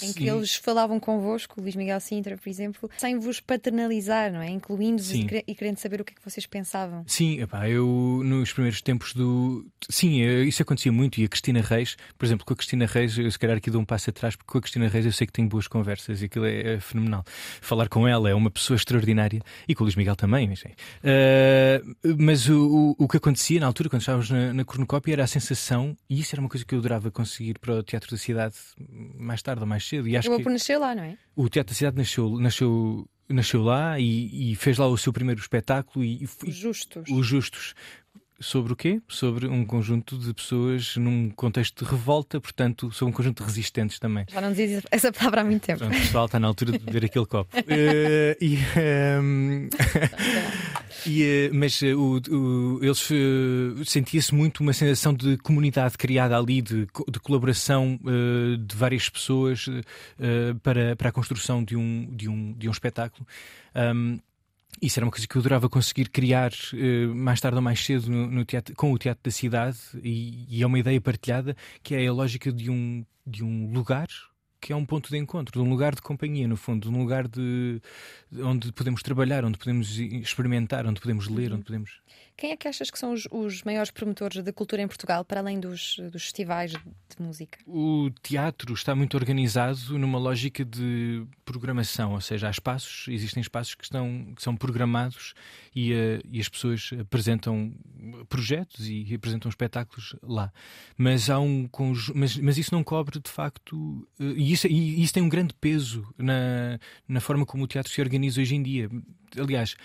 Speaker 1: Em Sim. que eles falavam convosco, Luís Miguel Sintra, por exemplo, sem vos paternalizar, não é? Incluindo-vos e, e, querendo saber o que é que vocês pensavam.
Speaker 2: Sim, epá, eu nos primeiros tempos do. Sim, eh, isso acontecia muito. E a Cristina Reis, por exemplo, com a Cristina Reis, eu se calhar aqui dou um passo atrás, porque com a Cristina Reis eu sei que tenho boas conversas e aquilo é, é fenomenal. Falar com ela é uma pessoa extraordinária e com o Luís Miguel também. Mas, uh, mas o, o, o, que acontecia na altura, quando estávamos na, na cornucópia, era a sensação, e isso era uma coisa que eu adorava conseguir para o Teatro da Cidade mais tarde ou mais cedo. E acho
Speaker 1: eu vou
Speaker 2: que
Speaker 1: por nascer lá, não é?
Speaker 2: O Teatro da Cidade nasceu, nasceu nasceu lá e, e, fez lá o seu primeiro espetáculo e,
Speaker 1: e, os justos.
Speaker 2: Os justos. Sobre o quê? Sobre um conjunto de pessoas num contexto de revolta, portanto, sobre um conjunto de resistentes também.
Speaker 1: Já não dizia essa palavra há muito tempo.
Speaker 2: Portanto, o pessoal está na altura de beber aquele copo. uh, (laughs) e, um, ehm, (laughs) e, uh, mas uh, o, o, eles sentia-se muito uma sensação de comunidade criada ali, de, de colaboração de várias pessoas para, para a construção de um, de um, de um espetáculo. Um, ehm, isso era uma coisa que eu adorava conseguir criar uh, mais tarde ou mais cedo no, no teatro, com o Teatro da Cidade, e, e, é uma ideia partilhada que é a lógica de um, de um lugar que é um ponto de encontro, de um lugar de companhia, no fundo, de um lugar de, de onde podemos trabalhar, onde podemos experimentar, onde podemos ler, uhum. onde podemos.
Speaker 1: Quem é que achas que são os, os maiores promotores da cultura em Portugal, para além dos, dos festivais de música?
Speaker 2: O teatro está muito organizado numa lógica de programação, ou seja, há espaços, existem espaços que, estão, que são programados e, uh, e as pessoas apresentam projetos e apresentam espetáculos lá. Mas há um mas, mas isso não cobre de facto, uh, e, isso, e isso tem um grande peso na, na forma como o teatro se organiza hoje em dia. Aliás,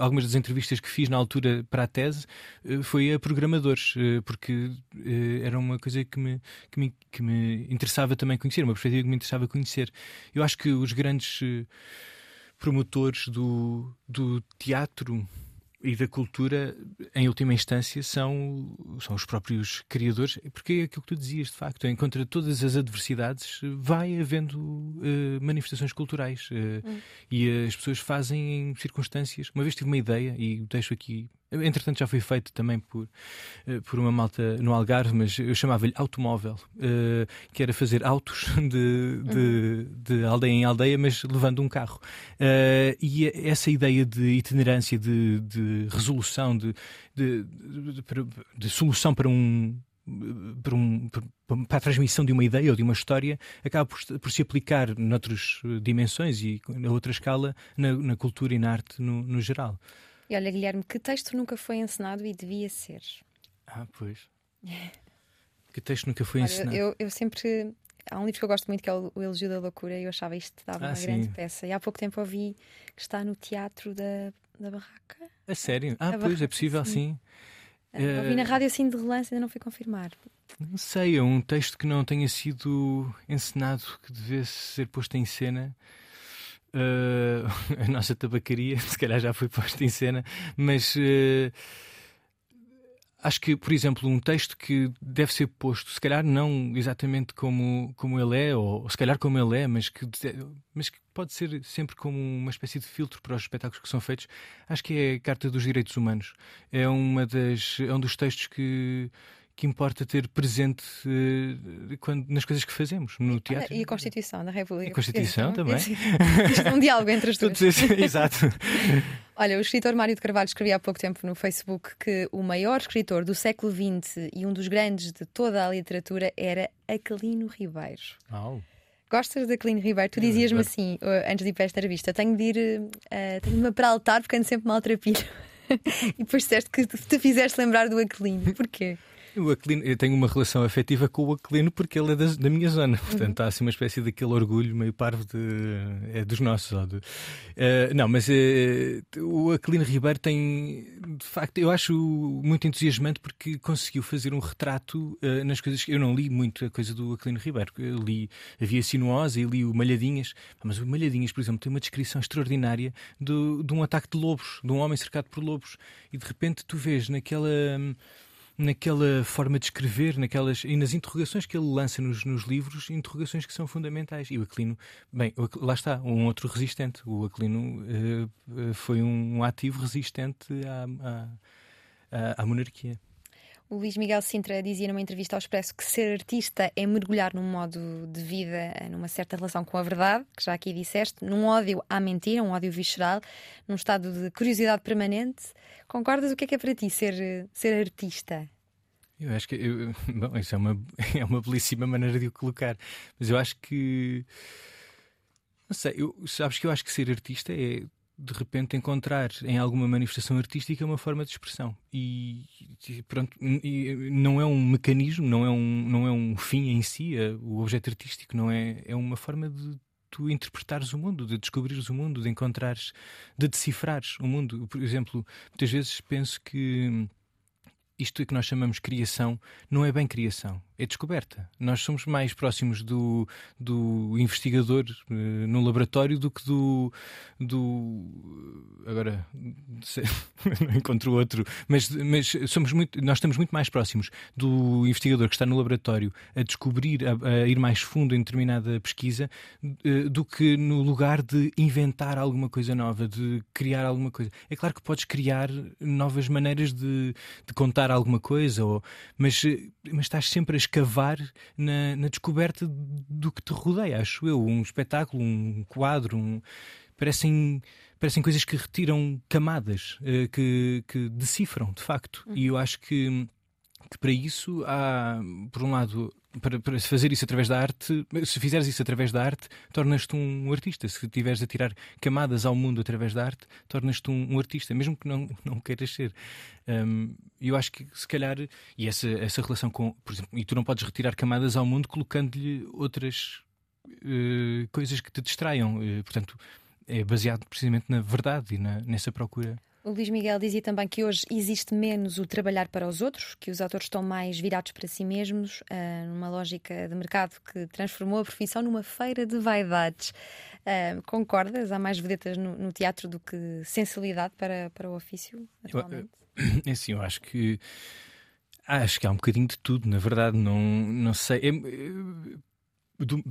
Speaker 2: algumas das entrevistas que fiz na altura para a tese eh, foi a programadores, eh, porque eh, era uma coisa que me, que me, que me interessava também conhecer, uma perspectiva que me interessava conhecer. Eu acho que os grandes promotores do, do teatro e da cultura, em última instância, são, são os próprios criadores, porque é aquilo que tu dizias, de facto, encontra todas as adversidades, vai havendo uh, manifestações culturais uh, hum. e as pessoas fazem em circunstâncias. Uma vez tive uma ideia, e deixo aqui Entretanto, já foi feito também por, eh, por uma malta no Algarve, mas eu chamava-lhe automóvel, uh, que era fazer autos (laughs) de, de, uhum. de, aldeia em aldeia, mas levando um carro. Uh, e essa ideia de itinerância, de, de resolução, de, de, de, solução para um, para, um, para, a transmissão de uma ideia ou de uma história acaba por, por se aplicar noutras dimensões e a outra escala na, na cultura e na arte no, no geral.
Speaker 1: E olha, Guilherme, que texto nunca foi encenado e devia ser?
Speaker 2: Ah, pois. (laughs) que texto nunca foi olha, encenado?
Speaker 1: Eu, eu sempre. Há um livro que eu gosto muito que é o Elogio da Loucura e eu achava isto dava ah, uma sim. grande peça. E há pouco tempo ouvi que está no teatro da, da Barraca.
Speaker 2: A sério? Ah, pois, barraca, é possível, sim. sim.
Speaker 1: Uh, ouvi na rádio assim de relance, ainda não fui confirmar.
Speaker 2: Não sei, é um texto que não tenha sido encenado, que devesse ser posto em cena. Uh, (laughs) a nossa tabacaria, (laughs) se calhar já foi posta em cena, mas uh, acho que, por exemplo, um texto que deve ser posto, se calhar não exatamente como, como ele é, ou, se calhar como ele é, mas que, mas que pode ser sempre como uma espécie de filtro para os espetáculos que são feitos, acho que é a Carta dos Direitos Humanos. É, uma das, é um dos textos que que importa ter presente uh, quando, nas coisas que fazemos, no teatro.
Speaker 1: E a Constituição da República.
Speaker 2: A Constituição também.
Speaker 1: Isto é um diálogo entre as duas. (laughs)
Speaker 2: Exato. (laughs)
Speaker 1: Olha, o escritor Mário de Carvalho escrevia há pouco tempo no Facebook que o maior escritor do século XX e um dos grandes de toda a literatura era Aquilino Ribeiro.
Speaker 2: Oh.
Speaker 1: Gostas de Aquilino Ribeiro? Tu dizias-me assim, antes de ir para esta revista, tenho de ir, uh, tenho-me para altar porque ando sempre maltrapilho. (laughs) e depois disseste que te fizeste lembrar do Aquilino. Porquê?
Speaker 2: O Aquilino, eu tenho uma relação afetiva com o Aquilino porque ele é da, da minha zona. Uhum. Portanto, uhum. há assim uma espécie daquele orgulho meio parvo de, é dos nossos. De, uh, não, mas uh, o Aquilino Ribeiro tem, de facto, eu acho muito entusiasmante porque conseguiu fazer um retrato uh, nas coisas que eu não li muito a coisa do Aquilino Ribeiro. Eu li, havia Sinuosa e li o Malhadinhas, mas o Malhadinhas, por exemplo, tem uma descrição extraordinária do, de um ataque de lobos, de um homem cercado por lobos. E de repente tu vês naquela naquela forma de escrever, naquelas e nas interrogações que ele lança nos, nos livros, interrogações que são fundamentais. E o Aquilino, bem, lá está, um outro resistente. O Aquilino uh, foi um ativo resistente à, à, à monarquia.
Speaker 1: O Luís Miguel Sintra dizia numa entrevista ao Expresso que ser artista é mergulhar num modo de vida, numa certa relação com a verdade, que já aqui disseste, num ódio à mentira, um ódio visceral, num estado de curiosidade permanente. Concordas? O que é que é para ti ser, ser artista?
Speaker 2: Eu acho que. Eu, (laughs) bom, isso é uma, é uma belíssima maneira de o colocar. Mas eu acho que. Não sei, eu, sabes que eu acho que ser artista é de repente encontrar em alguma manifestação artística uma forma de expressão. E, pronto e não é um mecanismo não é um não é um fim em si é, o objeto artístico não é é uma forma de tu interpretares o mundo de descobrires o mundo de encontrares de decifrares o mundo. Por exemplo muitas vezes penso que isto que nós chamamos criação não é bem criação, é descoberta. Nós somos mais próximos do, do investigador uh, no laboratório do que do. do agora, (laughs) não encontro outro, mas, mas somos muito, nós estamos muito mais próximos do investigador que está no laboratório a descobrir, a, a ir mais fundo em determinada pesquisa, uh, do que no lugar de inventar alguma coisa nova, de criar alguma coisa. É claro que podes criar novas maneiras de, de contar alguma coisa, ou, mas, mas estás sempre a escavar na, na descoberta do que te rodeia, acho eu. Um espetáculo, um quadro, um... parecem parecem coisas que retiram camadas, uh, que, que decifram, de facto. E eu acho que, que para isso há, por um lado, para, para fazer isso através da arte, se fizeres isso através da arte, tornas-te um artista. Se estiveres a tirar camadas ao mundo através da arte, tornas-te um, um, artista, mesmo que não, (laughs) não queiras ser. Um, eu acho que se calhar, e essa, essa relação com, por exemplo, e tu não podes retirar camadas ao mundo colocando-lhe outras uh, coisas que te distraiam. Uh, portanto, é baseado precisamente na verdade e na, nessa procura.
Speaker 1: O Luís Miguel dizia também que hoje existe menos o trabalhar para os outros, que os autores estão mais virados para si mesmos, uh, numa lógica de mercado que transformou a profissão numa feira de vaidades. Uh, concordas? Há mais vedetas no, no, teatro do que sensibilidade para, para o ofício atualmente?
Speaker 2: Eu, (clears throat) é assim, eu acho que acho que há um bocadinho de tudo, na verdade, não, não sei. É,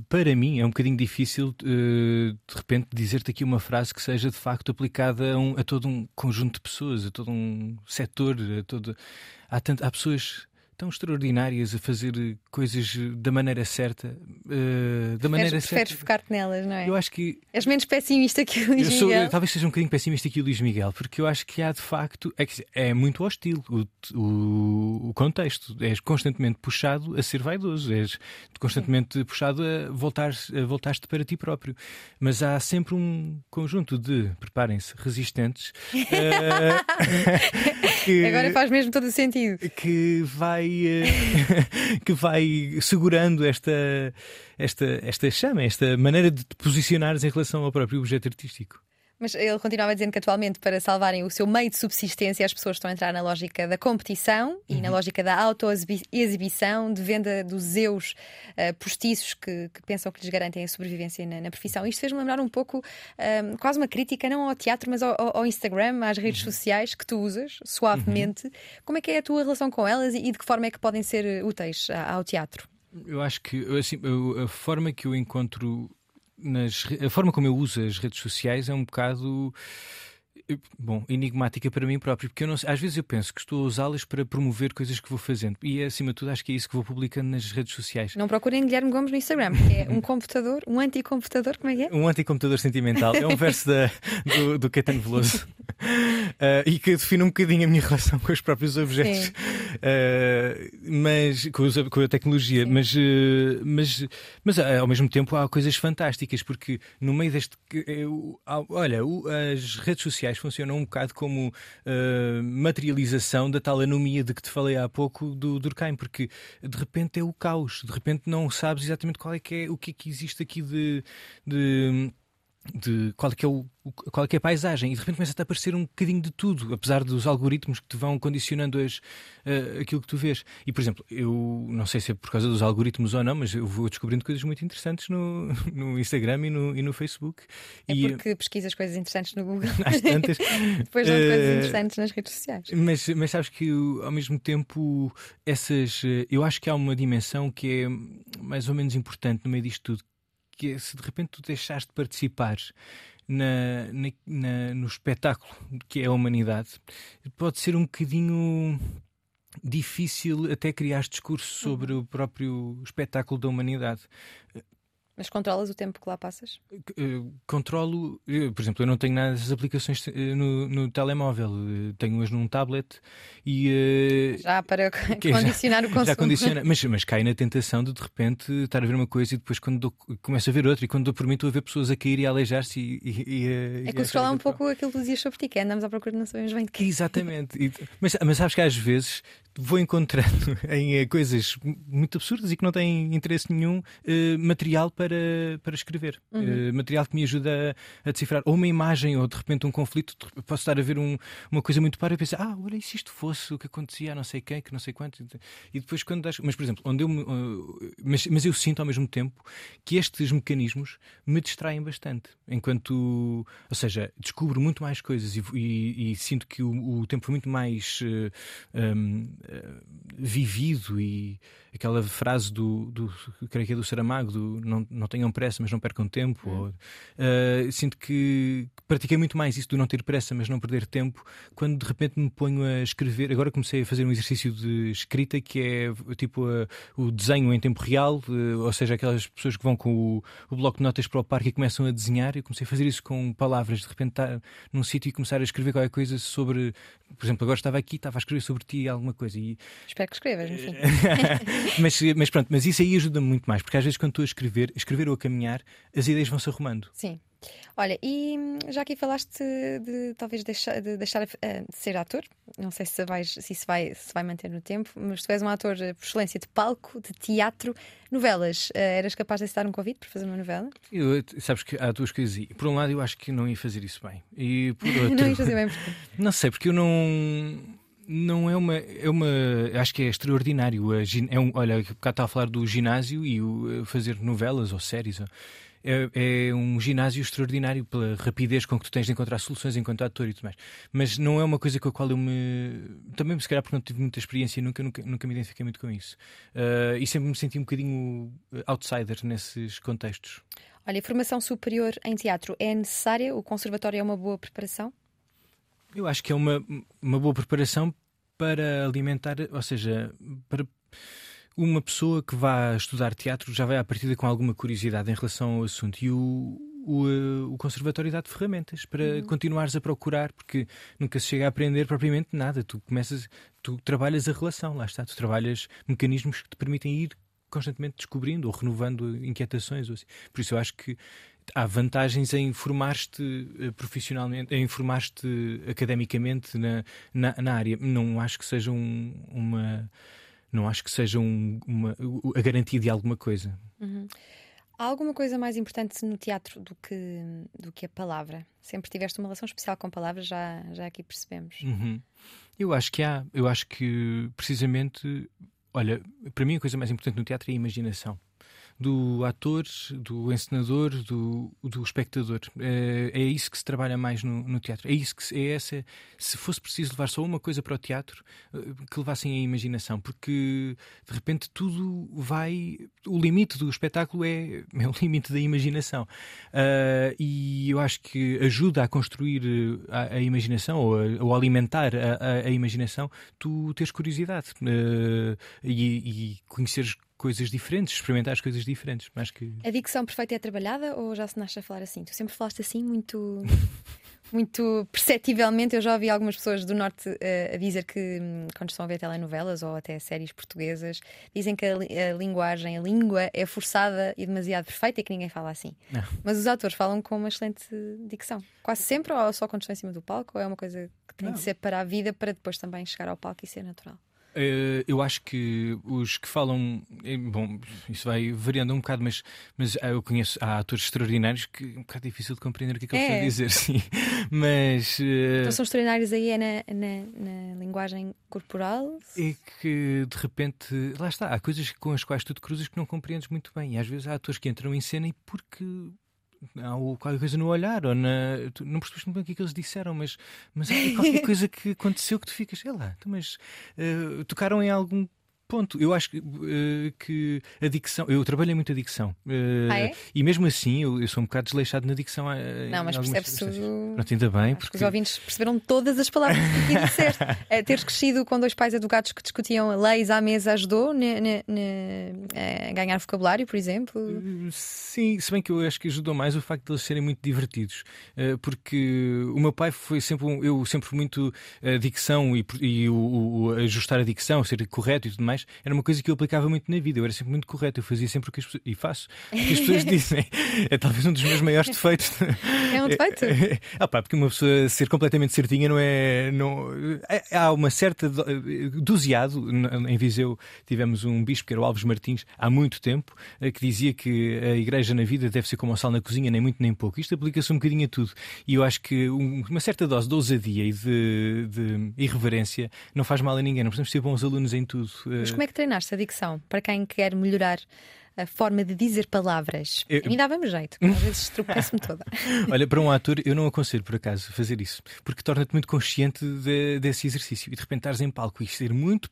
Speaker 2: para mim é um bocadinho difícil uh, de repente dizer-te aqui uma frase que seja de facto aplicada a, um, a, todo um conjunto de pessoas, a todo um setor, a todo... há, há pessoas tão extraordinárias a fazer coisas da maneira certa. Uh, da maneira
Speaker 1: preferes
Speaker 2: certa.
Speaker 1: focar-te nelas, não é?
Speaker 2: Eu acho que.
Speaker 1: És menos pessimista que o Luís
Speaker 2: eu sou,
Speaker 1: Miguel.
Speaker 2: Talvez seja um bocadinho pessimista que o Luís Miguel, porque eu acho que há de facto. É, é muito hostil o, o, o, contexto. És constantemente puxado a ser vaidoso, és constantemente Sim. puxado a voltar-te a voltar para ti próprio. Mas há sempre um conjunto de, preparem-se, resistentes. uh, (laughs)
Speaker 1: que, Agora faz mesmo todo o sentido.
Speaker 2: Que vai eh, (laughs) que vai segurando esta, esta, esta chama, esta maneira de te posicionares em relação ao próprio objeto artístico.
Speaker 1: Mas ele continuava dizendo que atualmente, para salvarem o seu meio de subsistência, as pessoas estão a entrar na lógica da competição e uhum. na lógica da autoexibição, de venda dos eus uh, postiços que, que, pensam que lhes garantem a sobrevivência na, na profissão. Isto fez-me lembrar um pouco, um, eh, quase uma crítica, não ao teatro, mas ao, ao Instagram, às redes uhum. sociais que tu usas, suavemente. Uhum. Como é que é a tua relação com elas e, e de que forma é que podem ser úteis ao teatro?
Speaker 2: Eu acho que assim, a forma que eu encontro nas, a forma como eu uso as redes sociais é um bocado bom, enigmática para mim próprio, porque eu não, às vezes eu penso que estou a usá-las para promover coisas que vou fazendo e acima de tudo acho que é isso que vou publicando nas redes sociais.
Speaker 1: Não procurem Guilherme Gomes no Instagram, porque é um (laughs) computador, um anticomputador, como é que é?
Speaker 2: Um anticomputador sentimental, é um verso da, do, do Caetano Veloso. uh, (laughs) e que define um bocadinho a minha relação com os próprios objetos, uh, mas com, os, com, a tecnologia. Mas, uh, mas, mas ao mesmo tempo há coisas fantásticas, porque no meio deste. olha, as redes sociais funcionam um bocado como materialização da tal anomia de que te falei há pouco do Durkheim, porque de repente é o caos, de repente não sabes exatamente qual é que é o que é que existe aqui de, de de qual é, que é o, qual é, é a paisagem e de repente começa a aparecer um bocadinho de tudo, apesar dos algoritmos que te vão condicionando as, uh, aquilo que tu vês. E, por exemplo, eu não sei se é por causa dos algoritmos ou não, mas eu vou descobrindo coisas muito interessantes no, (laughs) no Instagram e no, e no Facebook.
Speaker 1: É
Speaker 2: e,
Speaker 1: porque pesquisas coisas interessantes no Google. (laughs)
Speaker 2: Às tantas. (laughs)
Speaker 1: Depois não uh, coisas interessantes nas redes sociais.
Speaker 2: Mas, mas sabes que ao mesmo tempo essas. Eh, eu acho que há uma dimensão que é mais ou menos importante no meio disto tudo que é, se de repente tu deixaste de participar na, na, na, no espetáculo que é a humanidade, pode ser um bocadinho difícil até criar discurso sobre uhum. o próprio espetáculo da humanidade.
Speaker 1: Mas controlas o tempo que lá passas?
Speaker 2: Uh, controlo, uh, por exemplo, eu não tenho nada dessas aplicações uh, no, no, telemóvel, tenho-as num tablet e.
Speaker 1: já para (laughs) (laughs) condicionar
Speaker 2: já,
Speaker 1: o consumo.
Speaker 2: Já condiciona, mas, mas cai na tentação de de repente estar a ver uma coisa e depois quando dou, começo a ver outra e quando dou por mim estou a ver pessoas a cair e a aleijar-se e, e,
Speaker 1: e, É controlar um pouco aquilo que tu dizias sobre ti, que é andamos à procura de não sabemos bem de quê.
Speaker 2: Exatamente. mas, mas sabes que às vezes vou encontrando (laughs) em eh, coisas muito absurdas e que não têm interesse nenhum uh, material para, para escrever. Uhum. Uh, material que me ajuda a, a, decifrar ou uma imagem ou de repente um conflito. Posso estar a ver um, uma coisa muito para e pensar, ah, olha, e se isto fosse o que acontecia a não sei quem, que não sei quanto. E depois quando das... Mas, por exemplo, onde eu uh, mas, mas eu sinto ao mesmo tempo que estes mecanismos me distraem bastante. Enquanto, ou seja, descubro muito mais coisas e, e, e sinto que o, o tempo é muito mais. Um, eh, vivido e aquela frase do, do creio que é do Saramago, do não, não tenham pressa, mas não percam tempo. Ou, uh, sinto que pratiquei muito mais isso do não ter pressa, mas não perder tempo, quando de repente me ponho a escrever. Agora comecei a fazer um exercício de escrita que é tipo a, o desenho em tempo real, uh, ou seja, aquelas pessoas que vão com o, o, bloco de notas para o parque e começam a desenhar. Eu comecei a fazer isso com palavras, de repente estar num sítio e começar a escrever qualquer coisa sobre. Por exemplo, agora estava aqui, estava a escrever sobre ti alguma coisa. E...
Speaker 1: Espero que escrevas, enfim. (laughs)
Speaker 2: mas, mas pronto, mas isso aí ajuda-me muito mais, porque às vezes quando estou a escrever, escrever ou a caminhar, as ideias vão se arrumando.
Speaker 1: Sim. Olha, e já aqui falaste de talvez deixar, de deixar de ser ator. Não sei se, vais, se isso vai, se vai manter no tempo, mas tu és um ator por excelência de palco, de teatro, novelas. Uh, eras capaz de aceitar um convite para fazer uma novela?
Speaker 2: Eu, sabes que há duas coisas. Por um lado, eu acho que não ia fazer isso bem. E por outro. (laughs)
Speaker 1: não ia fazer bem porque...
Speaker 2: Não sei, porque eu não não é uma, é uma. Acho que é extraordinário. É um, olha, cá está a falar do ginásio e o, fazer novelas ou séries. É, é, um ginásio extraordinário pela rapidez com que tu tens de encontrar soluções enquanto ator e tudo mais. Mas não é uma coisa com a qual eu me. Também, se calhar, porque não tive muita experiência, nunca, nunca, nunca me identifiquei muito com isso. Uh, e sempre me senti um bocadinho outsider nesses contextos.
Speaker 1: Olha, a formação superior em teatro é necessária? O conservatório é uma boa preparação?
Speaker 2: Eu acho que é uma, uma boa preparação para alimentar, ou seja, para uma pessoa que vá estudar teatro já vai à partida com alguma curiosidade em relação ao assunto e o, o, eh, o Conservatório dá-te ferramentas para uhum. continuares a procurar, porque nunca se chega a aprender propriamente nada. Tu começas, tu trabalhas a relação, lá está, tu trabalhas mecanismos que te permitem ir constantemente descobrindo ou renovando inquietações. Assim. Por isso eu acho que há vantagens em formar-te eh, profissionalmente, em formar-te academicamente na, na, na, área. Não acho que seja um, uma. Não acho que seja um, uma, a garantia de alguma coisa.
Speaker 1: Uhum. Há alguma coisa mais importante no teatro do que, do que a palavra? Sempre tiveste uma relação especial com palavras, já, já aqui percebemos.
Speaker 2: Uhum. Eu acho que há. Eu acho que, precisamente, olha, para mim a coisa mais importante no teatro é a imaginação do ator, do encenador, do, do espectador. É, é isso que se trabalha mais no, no, teatro. É isso que se, é essa. Se fosse preciso levar só uma coisa para o teatro, eh, que levassem a imaginação, porque de repente tudo vai. O limite do espetáculo é, (laughs) é o limite da imaginação. Uh, e eu acho que ajuda a construir eh, a, a imaginação ou, a, ou alimentar a, a, imaginação, tu teres curiosidade uh, e, e conheceres coisas diferentes, experimentar as coisas diferentes. Mais que...
Speaker 1: A dicção perfeita é trabalhada ou já se nasce a falar assim? Tu sempre falaste assim, muito. (laughs) muito perceptivelmente, eu já ouvi algumas pessoas do Norte uh, a dizer que, hum, quando estão a ver telenovelas ou até séries portuguesas, dizem que a, a, linguagem, a língua é forçada e demasiado perfeita e que ninguém fala assim. Não. Mas os atores falam com uma excelente dicção. Quase sempre, ou só quando estão em cima do palco, ou é uma coisa que tem Não. de ser para a vida para depois também chegar ao palco e ser natural?
Speaker 2: Uh, eu acho que os que falam, eh, bom, isso vai variando um bocado, mas, mas eu conheço há atores extraordinários que é um bocado difícil de compreender o que é que eles estão a dizer, (laughs) sim. Mas.
Speaker 1: Uh, então são extraordinários aí é na, na, na, linguagem corporal?
Speaker 2: É que de repente, lá está, há coisas com as quais tu te cruzas que não compreendes muito bem. E às vezes há atores que entram em cena e porque há qualquer coisa no olhar, ou na. Tu não percebeste muito bem o que, é que eles disseram, mas, mas há (laughs) qualquer coisa que aconteceu que tu ficas, sei lá, então, mas uh, tocaram em algum ponto. Eu acho que, uh, que a dicção. Eu trabalhei muito a dicção.
Speaker 1: Uh, ah, é?
Speaker 2: E mesmo assim, eu, eu, sou um bocado desleixado na dicção. Uh,
Speaker 1: não, mas percebe-se.
Speaker 2: Pronto, ainda bem.
Speaker 1: Porque... Os ouvintes perceberam todas as palavras que disseste. uh, (laughs) teres crescido com dois pais educados que discutiam leis à mesa ajudou a ganhar vocabulário, por exemplo?
Speaker 2: sim, se bem que eu acho que ajudou mais o facto de eles serem muito divertidos. porque o meu pai foi sempre. Um, eu sempre muito a dicção e, e o, o, ajustar a dicção, ser correto e tudo mais mais, era uma coisa que eu aplicava muito na vida. Eu era sempre muito correto, eu fazia sempre o que as pessoas. E faço o que as pessoas (laughs) dizem. É talvez um dos meus maiores defeitos. (laughs)
Speaker 1: É um defeito? (laughs)
Speaker 2: Ah, pá, porque uma pessoa ser completamente certinha não é. Não, é, há uma certa. Doseado. Em Viseu tivemos um bispo, que era o Alves Martins, há muito tempo, eh, que dizia que a igreja na vida deve ser como o sal na cozinha, nem muito nem pouco. Isto aplica-se um bocadinho a tudo. E eu acho que uma certa dose de ousadia e de, de irreverência não faz mal a ninguém. Não precisamos ser bons alunos em tudo.
Speaker 1: Mas como é que treinaste a dicção? Para quem quer melhorar a forma de dizer palavras. Eu... A mim dava-me jeito, às vezes tropeço-me toda. (laughs)
Speaker 2: Olha, para um ator, eu não aconselho por acaso fazer isso, porque torna-te muito consciente de, desse exercício e de repente estares em palco e ser muito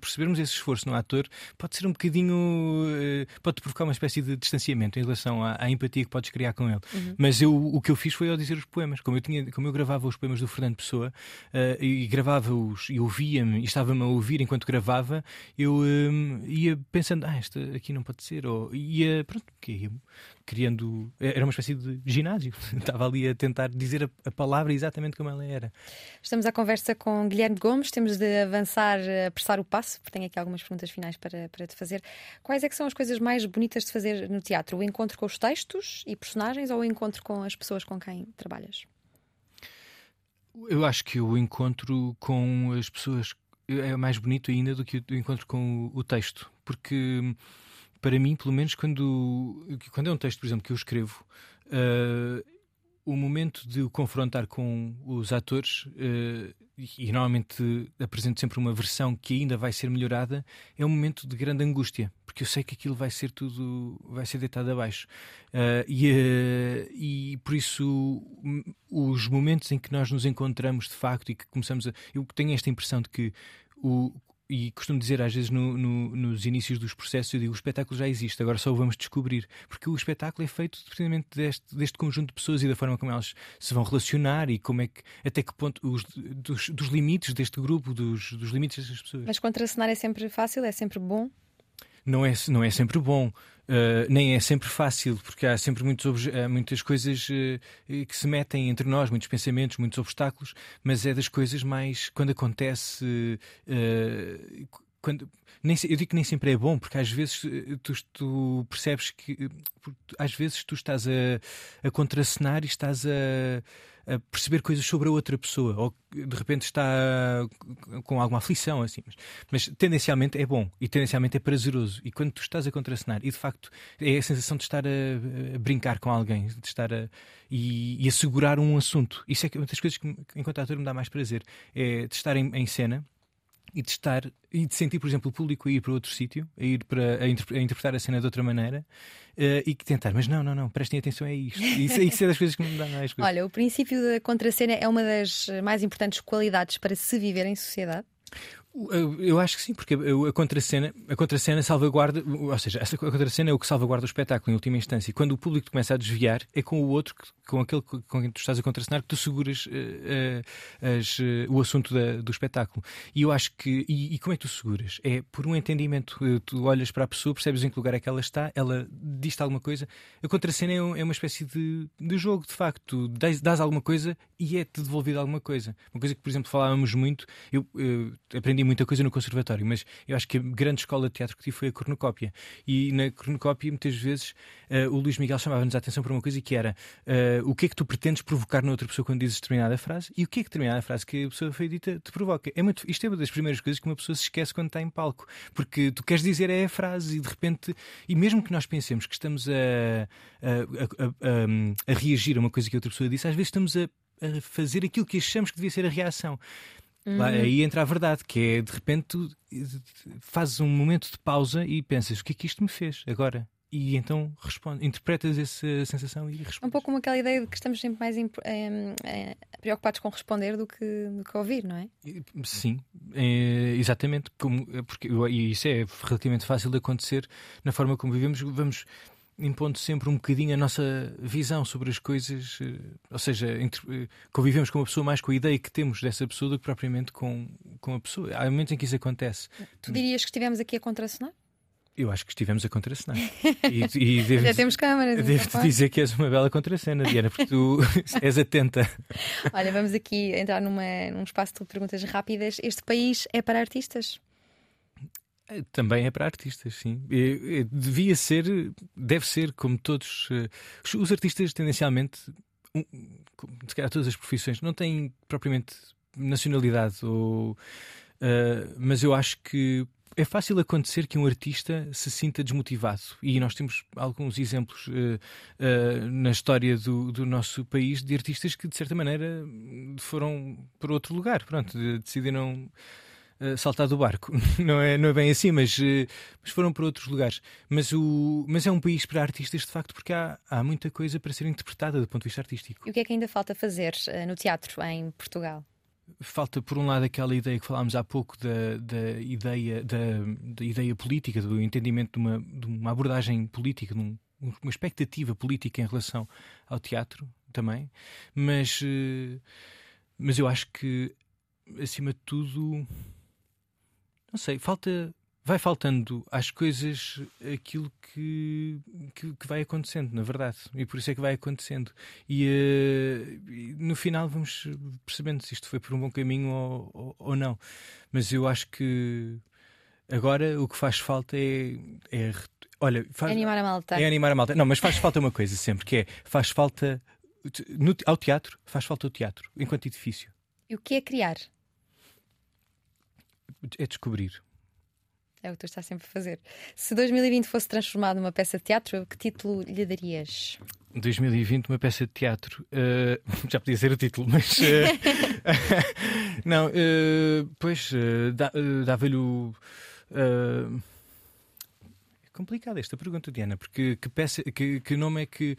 Speaker 2: percebermos esse esforço no ator pode ser um bocadinho eh, pode provocar uma espécie de distanciamento em relação à, à empatia que podes criar com ele. Uhum. Mas eu, o que eu fiz foi ao dizer os poemas, como eu tinha, como eu gravava os poemas do Fernando Pessoa uh, e gravava-os e ouvia-me e estava-me a ouvir enquanto gravava, eu um, ia pensando, ah, esta aqui não pode ser fazer, ou ia, pronto, que ia criando. Era uma espécie de ginásio. (laughs) Estava ali a tentar dizer a, a, palavra exatamente como ela era.
Speaker 1: Estamos à conversa com Guilherme Gomes, temos de avançar, apressar o passo, porque tenho aqui algumas perguntas finais para, para te fazer. Quais é que são as coisas mais bonitas de fazer no teatro? O encontro com os textos e personagens ou o encontro com as pessoas com quem trabalhas?
Speaker 2: Eu acho que o encontro com as pessoas é mais bonito ainda do que o encontro com o texto, porque para mim, pelo menos, quando, quando é um texto, por exemplo, que eu escrevo, uh, o momento de o confrontar com os atores, uh, e normalmente apresento sempre uma versão que ainda vai ser melhorada, é um momento de grande angústia, porque eu sei que aquilo vai ser tudo, vai ser deitado abaixo. Uh, e, uh, e por isso, os momentos em que nós nos encontramos de facto e que começamos a. Eu tenho esta impressão de que o, e costumo dizer às vezes no, no, nos inícios dos processos, eu digo o espetáculo já existe, agora só o vamos descobrir, porque o espetáculo é feito precisamente deste, deste conjunto de pessoas e da forma como elas se vão relacionar e como é que, até que ponto, os, dos, dos limites deste grupo, dos, dos limites destas pessoas.
Speaker 1: Mas contracenar é sempre fácil, é sempre bom?
Speaker 2: Não é, não é sempre bom. Uh, nem é sempre fácil, porque há sempre muitos, muitas coisas uh, que se metem entre nós, muitos pensamentos, muitos obstáculos, mas é das coisas mais. Quando acontece. Uh, quando, nem, eu digo que nem sempre é bom, porque às vezes tu, tu percebes que. Às vezes tu estás a, a contracenar e estás a a perceber coisas sobre a outra pessoa, ou de repente está com alguma aflição, assim. Mas, mas, tendencialmente é bom e tendencialmente é prazeroso. E quando tu estás a contracenar, e de facto é a sensação de estar a, a brincar com alguém, de estar a, e, e um assunto. Isso é uma das coisas que, enquanto ator, me dá mais prazer. É de estar em, em cena e de estar e de sentir, por exemplo, o público a ir para outro sítio, a ir para a, interp a, interpretar a cena de outra maneira uh, e que tentar, mas não, não, não, prestem atenção a isto. (laughs) Isso, isso é das coisas que me dá mais coisa.
Speaker 1: Olha, o princípio da contracena é uma das mais importantes qualidades para se viver em sociedade.
Speaker 2: Eu acho que sim, porque a contracena, a contracena salvaguarda, ou seja, essa, contracena é o que salvaguarda o espetáculo em última instância. Quando o público começa a desviar, é com o outro, com aquele com quem tu estás a contracenar, que tu seguras uh, as, uh, o assunto da, do espetáculo. E eu acho que. E, e, como é que tu seguras? É por um entendimento. Tu olhas para a pessoa, percebes em que lugar é que ela está, ela diz-te alguma coisa. A contracena é, um, é uma espécie de, de jogo, de facto. Dás, dás alguma coisa e é-te devolvido alguma coisa. Uma coisa que, por exemplo, falávamos muito, eu aprendi muita coisa no conservatório, mas eu acho que a grande escola de teatro que tive foi a cornucópia. E na cornucópia, muitas vezes, uh, o Luís Miguel chamava-nos a atenção para uma coisa que era uh, o que é que tu pretendes provocar na outra pessoa quando dizes determinada frase e o que é que determinada frase que a pessoa foi dita te provoca. É muito, isto é uma das primeiras coisas que uma pessoa se esquece quando está em palco, porque tu queres dizer é a frase e de repente, e mesmo que nós pensemos que estamos a, a, a, a reagir a uma coisa que outra pessoa disse, às vezes estamos a a fazer aquilo que achamos que devia ser a reação. Uhum. aí entra a verdade, que é de repente tu fazes um momento de pausa e pensas: o que é que isto me fez agora? E então responde, interpretas essa sensação e respondes.
Speaker 1: Um pouco como aquela ideia de que estamos sempre mais é, preocupados com responder do que, do que ouvir, não é?
Speaker 2: Sim, é, exatamente. Como, porque, e isso é relativamente fácil de acontecer na forma como vivemos. Vamos impondo sempre um bocadinho a nossa visão sobre as coisas, eh, ou seja, entre, eh, convivemos com uma pessoa mais com a ideia que temos dessa pessoa do que propriamente com, com a pessoa. Há momentos em que isso acontece.
Speaker 1: Tu dirias que estivemos aqui a contracenar?
Speaker 2: Eu acho que estivemos a contracenar. (laughs) E, e
Speaker 1: devo, Já temos câmaras.
Speaker 2: Devo-te dizer que és uma bela contracena, Diana, porque tu (laughs) és atenta.
Speaker 1: Olha, vamos aqui entrar numa, num espaço de perguntas rápidas. Este país é para artistas?
Speaker 2: Também é para artistas, sim. Devia ser, deve ser, como todos. Eh, os artistas, tendencialmente, se calhar todas as profissões, não têm propriamente nacionalidade, ou, uh, mas eu acho que é fácil acontecer que um artista se sinta desmotivado. E nós temos alguns exemplos uh, uh, na história do, do, nosso país de artistas que, de certa maneira, foram para outro lugar. Pronto, decidiram uh, saltar do barco. (laughs) não, é, não é bem assim, mas, uh, mas foram para outros lugares. Mas, o, mas é um país para artistas, de facto, porque há, há muita coisa para ser interpretada do ponto de vista artístico.
Speaker 1: E o que é que ainda falta fazer uh, no teatro em Portugal?
Speaker 2: falta por um lado aquela ideia que falámos há pouco da, da ideia da, da, ideia política do entendimento de uma, de uma abordagem política de um, uma expectativa política em relação ao teatro também mas mas eu acho que acima de tudo não sei, falta. Vai faltando às coisas aquilo que, que, que vai acontecendo, na verdade. E por isso é que vai acontecendo. E, uh, no final vamos percebendo se isto foi por um bom caminho ou, ou, ou não. Mas eu acho que agora o que faz falta é, é olha, faz,
Speaker 1: animar a malta.
Speaker 2: É animar a malta. Não, mas faz falta uma coisa sempre, que é faz falta no, ao teatro, faz falta o teatro, enquanto edifício.
Speaker 1: E o que é criar?
Speaker 2: É descobrir.
Speaker 1: É o que tu estás sempre a fazer. Se 2020 fosse transformado numa peça de teatro, que título lhe darias?
Speaker 2: 2020, uma peça de teatro. Uh, (laughs) já podia ser o título, mas. Uh, (laughs) não, uh, pois, dava-lhe o. é complicada esta pergunta, Diana, porque que, peça, que, que nome é que.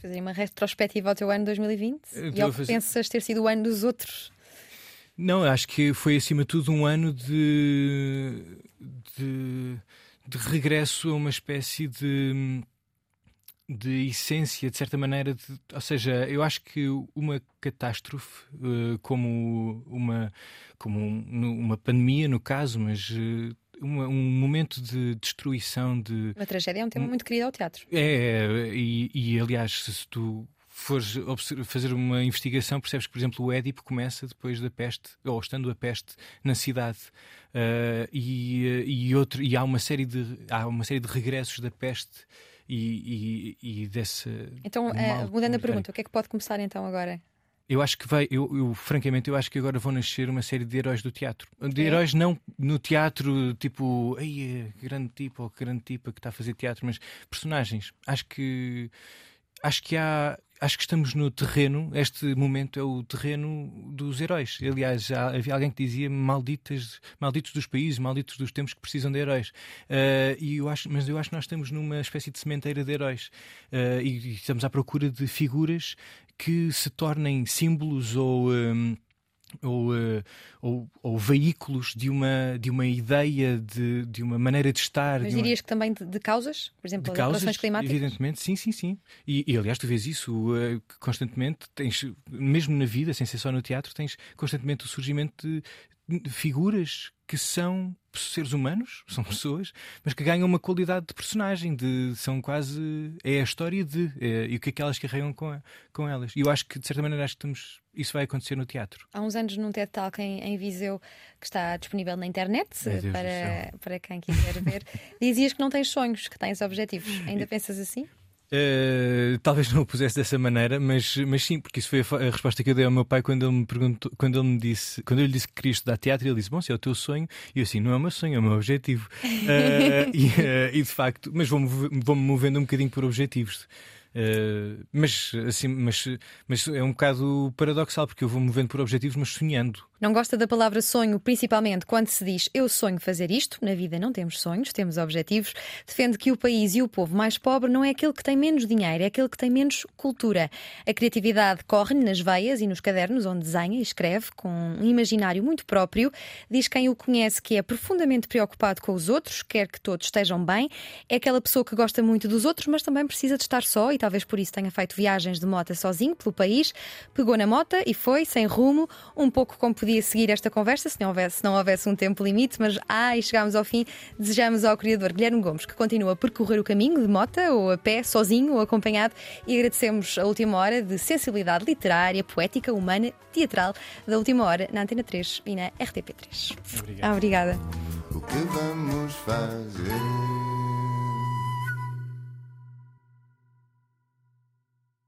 Speaker 1: Fazer uma retrospectiva ao teu ano 2020 e ao que fazer... pensas ter sido o ano dos outros.
Speaker 2: Não, acho que foi acima de tudo um ano de, de, de regresso a uma espécie de, de essência, de certa maneira. De, ou seja, eu acho que uma catástrofe, uh, como, uma, como um, uma pandemia, no caso, mas. Uma, um momento de destruição de.
Speaker 1: A tragédia é um tema muito querido ao teatro.
Speaker 2: É, e, e aliás, se tu fores fazer uma investigação, percebes que, por exemplo, o Édipo começa depois da peste, ou estando a peste na cidade. Uh, e, e, outro, e há, uma série de, há uma série de regressos da peste e, e, e desse.
Speaker 1: Então, uh, mudando a pergunta, o que é que pode começar então agora?
Speaker 2: Eu acho que vai, eu, eu, francamente, eu acho que agora vão nascer uma série de heróis do teatro. De é. heróis não no teatro, tipo, ei, grande tipo ou grande tipo que está a fazer teatro, mas personagens. Acho que acho que há acho que estamos no terreno, este momento é o terreno dos heróis. Aliás, já havia alguém que dizia malditas, malditos dos países, malditos dos tempos que precisam de heróis. Uh, e eu acho, mas eu acho que nós estamos numa espécie de sementeira de heróis uh, e, e, estamos à procura de figuras que se tornem símbolos ou. Um, ou, uh, ou, ou, veículos de uma, de uma ideia, de, de uma maneira de estar.
Speaker 1: Mas dirias uma... que também de, de, causas? Por exemplo, de causas, climáticas?
Speaker 2: Evidentemente, sim, sim, sim. E, e aliás, tu vês isso uh, constantemente, tens, mesmo na vida, sem ser só no teatro, tens constantemente o surgimento de, figuras que são seres humanos, (laughs) são pessoas, mas que ganham uma qualidade de personagem, de são quase é a história de é, e o que é que elas carregam com, a, com elas. E eu acho que de certa maneira acho que estamos, isso vai acontecer no teatro.
Speaker 1: Há uns anos num TED Talk em, em Viseu que está disponível na internet para, para quem quiser ver, (laughs) dizias que não tens sonhos, que tens objetivos. (laughs) Ainda pensas assim?
Speaker 2: Uh, talvez não o pusesse dessa maneira, mas, mas sim, porque isso foi a, a, resposta que eu dei ao meu pai quando ele me perguntou, quando ele me disse, quando eu lhe disse que queria estudar teatro, ele disse: Bom, se é o teu sonho, e eu assim, não é o meu sonho, é o meu objetivo. Uh, (laughs) e, uh, e, de facto, mas vou-me vou movendo um bocadinho por objetivos. Mas, assim, mas, mas é um bocado paradoxal, porque eu vou movendo por objetivos, mas sonhando.
Speaker 1: Não gosta da palavra sonho, principalmente quando se diz eu sonho fazer isto. Na vida não temos sonhos, temos objetivos. Defende que o país e o povo mais pobre não é aquele que tem menos dinheiro, é aquele que tem menos cultura. A criatividade corre-lhe nas veias e nos cadernos onde desenha e escreve, com um imaginário muito próprio. Diz quem o conhece que é profundamente preocupado com os outros, quer que todos estejam bem. É aquela pessoa que gosta muito dos outros, mas também precisa de estar só e talvez por isso tenha feito viagens de moto sozinho pelo país. Pegou na mota e foi, sem rumo, um pouco como podia seguir esta conversa se não houvesse, se não houvesse um tempo limite, mas ai, chegámos ao fim. Desejamos ao criador Guilherme Gomes que continue a percorrer o caminho de mota ou a pé, sozinho ou acompanhado e agradecemos a última hora de sensibilidade literária, poética, humana, teatral da última hora na Antena 3 e na RTP3.
Speaker 2: Obrigado.
Speaker 1: Obrigada.
Speaker 3: O que vamos fazer?